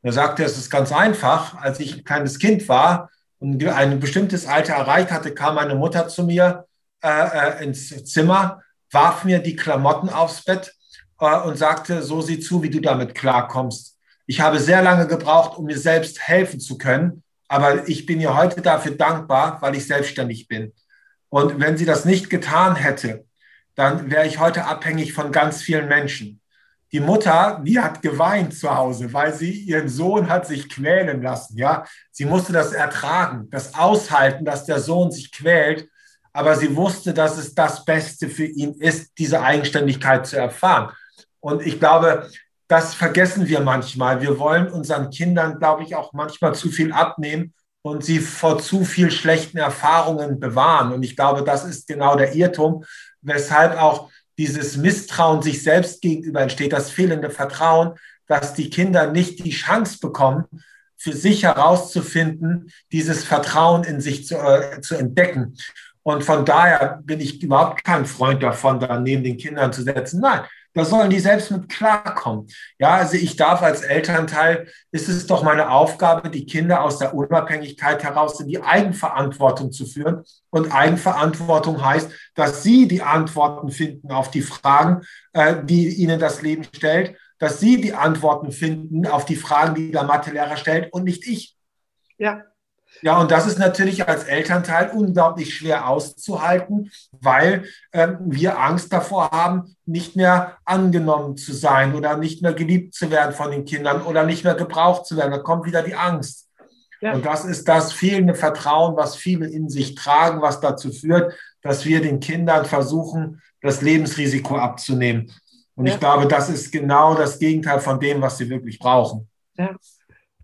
S2: er sagte, es ist ganz einfach. Als ich ein kleines Kind war und ein bestimmtes Alter erreicht hatte, kam meine Mutter zu mir äh, äh ins Zimmer, warf mir die Klamotten aufs Bett äh, und sagte, so sieh zu, wie du damit klarkommst. Ich habe sehr lange gebraucht, um mir selbst helfen zu können, aber ich bin ihr heute dafür dankbar, weil ich selbstständig bin. Und wenn sie das nicht getan hätte, dann wäre ich heute abhängig von ganz vielen Menschen. Die Mutter, die hat geweint zu Hause, weil sie ihren Sohn hat sich quälen lassen. Ja, sie musste das ertragen, das aushalten, dass der Sohn sich quält. Aber sie wusste, dass es das Beste für ihn ist, diese Eigenständigkeit zu erfahren. Und ich glaube, das vergessen wir manchmal. Wir wollen unseren Kindern, glaube ich, auch manchmal zu viel abnehmen und sie vor zu viel schlechten Erfahrungen bewahren. Und ich glaube, das ist genau der Irrtum, weshalb auch dieses Misstrauen sich selbst gegenüber entsteht, das fehlende Vertrauen, dass die Kinder nicht die Chance bekommen, für sich herauszufinden, dieses Vertrauen in sich zu, äh, zu entdecken. Und von daher bin ich überhaupt kein Freund davon, da neben den Kindern zu setzen. Nein, da sollen die selbst mit klarkommen. Ja, also ich darf als Elternteil, ist es doch meine Aufgabe, die Kinder aus der Unabhängigkeit heraus in die Eigenverantwortung zu führen. Und Eigenverantwortung heißt, dass sie die Antworten finden auf die Fragen, äh, die ihnen das Leben stellt, dass sie die Antworten finden auf die Fragen, die der Mathelehrer stellt und nicht ich.
S1: Ja,
S2: ja, und das ist natürlich als Elternteil unglaublich schwer auszuhalten, weil äh, wir Angst davor haben, nicht mehr angenommen zu sein oder nicht mehr geliebt zu werden von den Kindern oder nicht mehr gebraucht zu werden. Da kommt wieder die Angst. Ja. Und das ist das fehlende Vertrauen, was viele in sich tragen, was dazu führt, dass wir den Kindern versuchen, das Lebensrisiko abzunehmen. Und ja. ich glaube, das ist genau das Gegenteil von dem, was sie wirklich brauchen.
S1: Ja.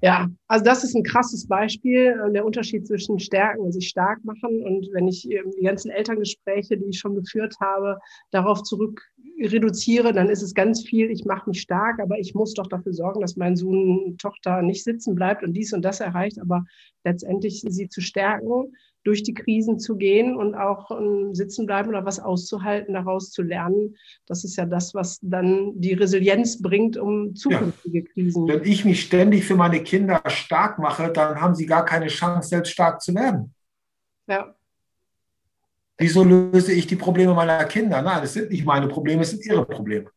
S1: Ja, also das ist ein krasses Beispiel, äh, der Unterschied zwischen Stärken und sich stark machen. Und wenn ich ähm, die ganzen Elterngespräche, die ich schon geführt habe, darauf zurück reduziere, dann ist es ganz viel, ich mache mich stark, aber ich muss doch dafür sorgen, dass mein Sohn, Tochter nicht sitzen bleibt und dies und das erreicht, aber letztendlich sie zu stärken durch die Krisen zu gehen und auch ähm, sitzen bleiben oder was auszuhalten, daraus zu lernen. Das ist ja das, was dann die Resilienz bringt, um zukünftige ja. Krisen.
S2: Wenn ich mich ständig für meine Kinder stark mache, dann haben sie gar keine Chance, selbst stark zu werden.
S1: Ja.
S2: Wieso löse ich die Probleme meiner Kinder? Nein, es sind nicht meine Probleme, es sind ihre Probleme.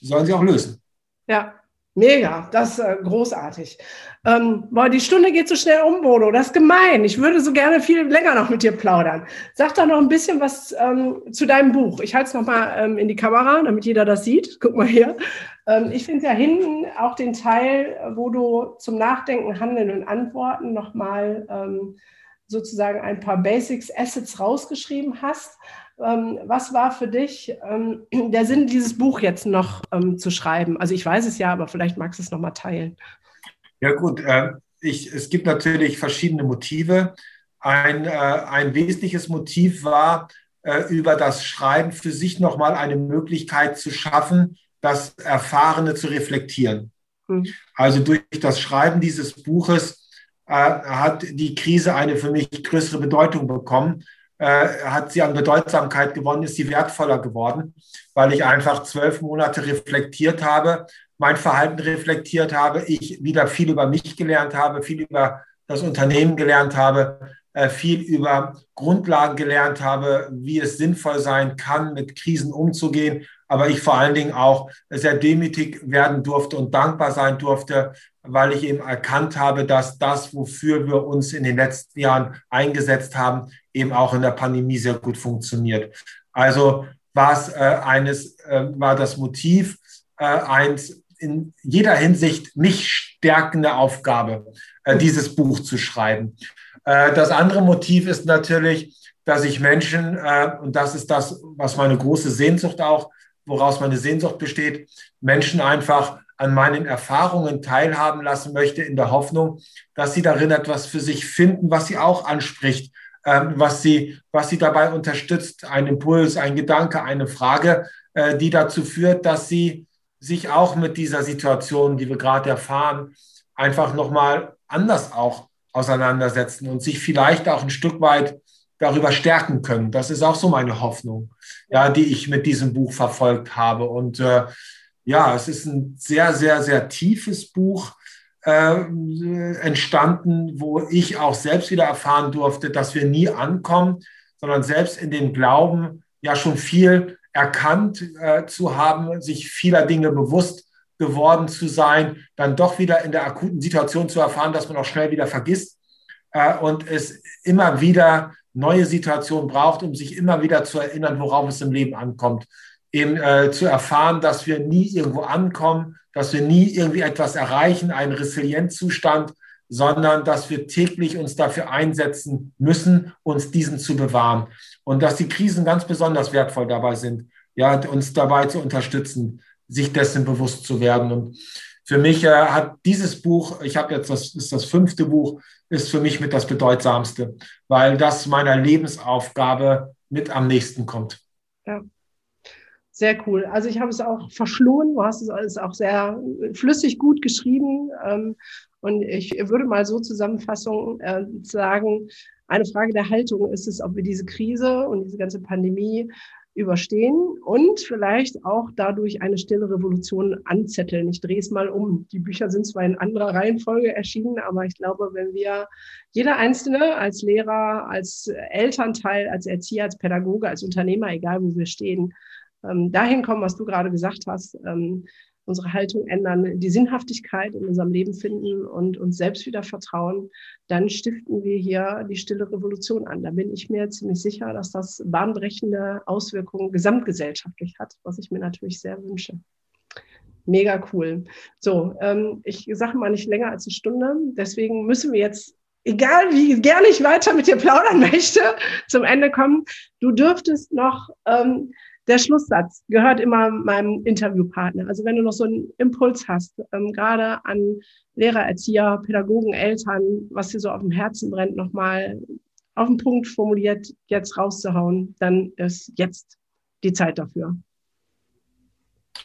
S2: Die sollen sie auch lösen.
S1: Ja, Mega, das ist äh, großartig. Ähm, boah, die Stunde geht so schnell um, Bodo. Das ist gemein. Ich würde so gerne viel länger noch mit dir plaudern. Sag doch noch ein bisschen was ähm, zu deinem Buch. Ich halte es nochmal ähm, in die Kamera, damit jeder das sieht. Guck mal hier. Ähm, ich finde ja hinten auch den Teil, wo du zum Nachdenken, Handeln und Antworten nochmal ähm, sozusagen ein paar Basics, Assets rausgeschrieben hast. Ähm, was war für dich ähm, der Sinn, dieses Buch jetzt noch ähm, zu schreiben? Also ich weiß es ja, aber vielleicht magst du es noch mal teilen.
S2: Ja gut, äh, ich, es gibt natürlich verschiedene Motive. Ein, äh, ein wesentliches Motiv war, äh, über das Schreiben für sich noch mal eine Möglichkeit zu schaffen, das Erfahrene zu reflektieren. Mhm. Also durch das Schreiben dieses Buches äh, hat die Krise eine für mich größere Bedeutung bekommen, hat sie an Bedeutsamkeit gewonnen, ist sie wertvoller geworden, weil ich einfach zwölf Monate reflektiert habe, mein Verhalten reflektiert habe, ich wieder viel über mich gelernt habe, viel über das Unternehmen gelernt habe, äh, viel über Grundlagen gelernt habe, wie es sinnvoll sein kann, mit Krisen umzugehen, aber ich vor allen Dingen auch sehr demütig werden durfte und dankbar sein durfte, weil ich eben erkannt habe, dass das, wofür wir uns in den letzten Jahren eingesetzt haben, eben auch in der Pandemie sehr gut funktioniert. Also war es äh, eines, äh, war das Motiv äh, eins in jeder Hinsicht mich stärkende Aufgabe, äh, dieses Buch zu schreiben. Äh, das andere Motiv ist natürlich, dass ich Menschen, äh, und das ist das, was meine große Sehnsucht auch, woraus meine Sehnsucht besteht, Menschen einfach an meinen Erfahrungen teilhaben lassen möchte, in der Hoffnung, dass sie darin etwas für sich finden, was sie auch anspricht, was, sie, was sie dabei unterstützt, ein Impuls, ein Gedanke, eine Frage, äh, die dazu führt, dass sie sich auch mit dieser Situation, die wir gerade erfahren, einfach nochmal anders auch auseinandersetzen und sich vielleicht auch ein Stück weit darüber stärken können. Das ist auch so meine Hoffnung, ja, die ich mit diesem Buch verfolgt habe. Und äh, ja, es ist ein sehr, sehr, sehr tiefes Buch. Äh, entstanden, wo ich auch selbst wieder erfahren durfte, dass wir nie ankommen, sondern selbst in dem Glauben ja schon viel erkannt äh, zu haben, sich vieler Dinge bewusst geworden zu sein, dann doch wieder in der akuten Situation zu erfahren, dass man auch schnell wieder vergisst äh, und es immer wieder neue Situationen braucht, um sich immer wieder zu erinnern, worauf es im Leben ankommt. Eben äh, zu erfahren, dass wir nie irgendwo ankommen, dass wir nie irgendwie etwas erreichen, einen Resilienzzustand, sondern dass wir täglich uns dafür einsetzen müssen, uns diesen zu bewahren. Und dass die Krisen ganz besonders wertvoll dabei sind, ja, uns dabei zu unterstützen, sich dessen bewusst zu werden. Und für mich äh, hat dieses Buch, ich habe jetzt das ist das fünfte Buch, ist für mich mit das bedeutsamste, weil das meiner Lebensaufgabe mit am nächsten kommt.
S1: Ja. Sehr cool. Also ich habe es auch verschlungen. Du hast es alles auch sehr flüssig gut geschrieben. Ähm, und ich würde mal so Zusammenfassung äh, sagen, eine Frage der Haltung ist es, ob wir diese Krise und diese ganze Pandemie überstehen und vielleicht auch dadurch eine stille Revolution anzetteln. Ich drehe es mal um. Die Bücher sind zwar in anderer Reihenfolge erschienen, aber ich glaube, wenn wir jeder Einzelne als Lehrer, als Elternteil, als Erzieher, als Pädagoge, als Unternehmer, egal wo wir stehen, ähm, dahin kommen, was du gerade gesagt hast, ähm, unsere Haltung ändern, die Sinnhaftigkeit in unserem Leben finden und uns selbst wieder vertrauen, dann stiften wir hier die stille Revolution an. Da bin ich mir ziemlich sicher, dass das bahnbrechende Auswirkungen gesamtgesellschaftlich hat, was ich mir natürlich sehr wünsche. Mega cool. So, ähm, ich sage mal nicht länger als eine Stunde. Deswegen müssen wir jetzt egal wie gerne ich weiter mit dir plaudern (laughs) möchte, zum Ende kommen. Du dürftest noch ähm, der Schlusssatz gehört immer meinem Interviewpartner. Also wenn du noch so einen Impuls hast, ähm, gerade an Lehrer, Erzieher, Pädagogen, Eltern, was dir so auf dem Herzen brennt, nochmal auf den Punkt formuliert, jetzt rauszuhauen, dann ist jetzt die Zeit dafür.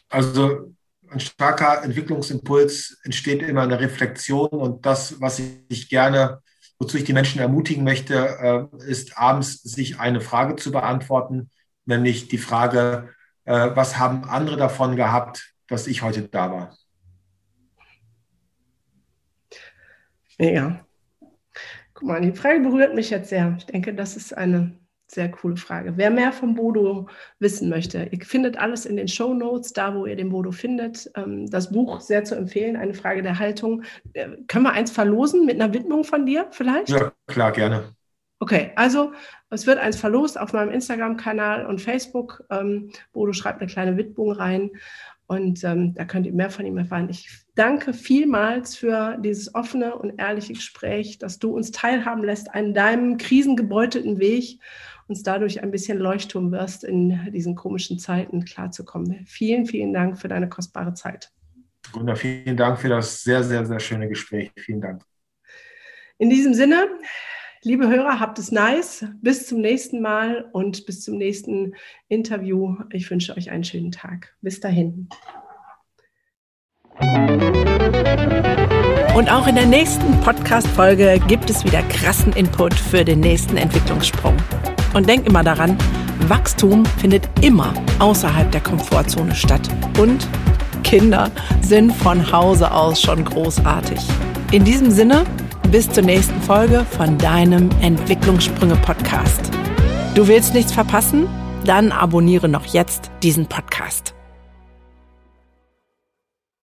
S2: Also ein starker Entwicklungsimpuls entsteht immer in der Reflexion und das, was ich gerne, wozu ich die Menschen ermutigen möchte, äh, ist abends sich eine Frage zu beantworten, nämlich die Frage, äh, was haben andere davon gehabt, dass ich heute da war?
S1: Ja. Guck mal, die Frage berührt mich jetzt sehr. Ich denke, das ist eine sehr coole Frage. Wer mehr vom Bodo wissen möchte, ihr findet alles in den Show Notes, da wo ihr den Bodo findet. Ähm, das Buch sehr zu empfehlen, eine Frage der Haltung. Äh, können wir eins verlosen mit einer Widmung von dir vielleicht?
S2: Ja, klar, gerne.
S1: Okay, also es wird eins verlost auf meinem Instagram-Kanal und Facebook. Ähm, Bodo schreibt eine kleine Widmung rein und ähm, da könnt ihr mehr von ihm erfahren. Ich danke vielmals für dieses offene und ehrliche Gespräch, dass du uns teilhaben lässt an deinem krisengebeutelten Weg, uns dadurch ein bisschen Leuchtturm wirst, in diesen komischen Zeiten klarzukommen. Vielen, vielen Dank für deine kostbare Zeit.
S2: Gunnar, vielen Dank für das sehr, sehr, sehr schöne Gespräch. Vielen Dank.
S1: In diesem Sinne, Liebe Hörer, habt es nice. Bis zum nächsten Mal und bis zum nächsten Interview. Ich wünsche euch einen schönen Tag. Bis dahin. Und auch in der nächsten Podcast-Folge gibt es wieder krassen Input für den nächsten Entwicklungssprung. Und denk immer daran, Wachstum findet immer außerhalb der Komfortzone statt. Und Kinder sind von Hause aus schon großartig. In diesem Sinne, bis zur nächsten Folge von deinem Entwicklungssprünge Podcast. Du willst nichts verpassen? Dann abonniere noch jetzt diesen Podcast.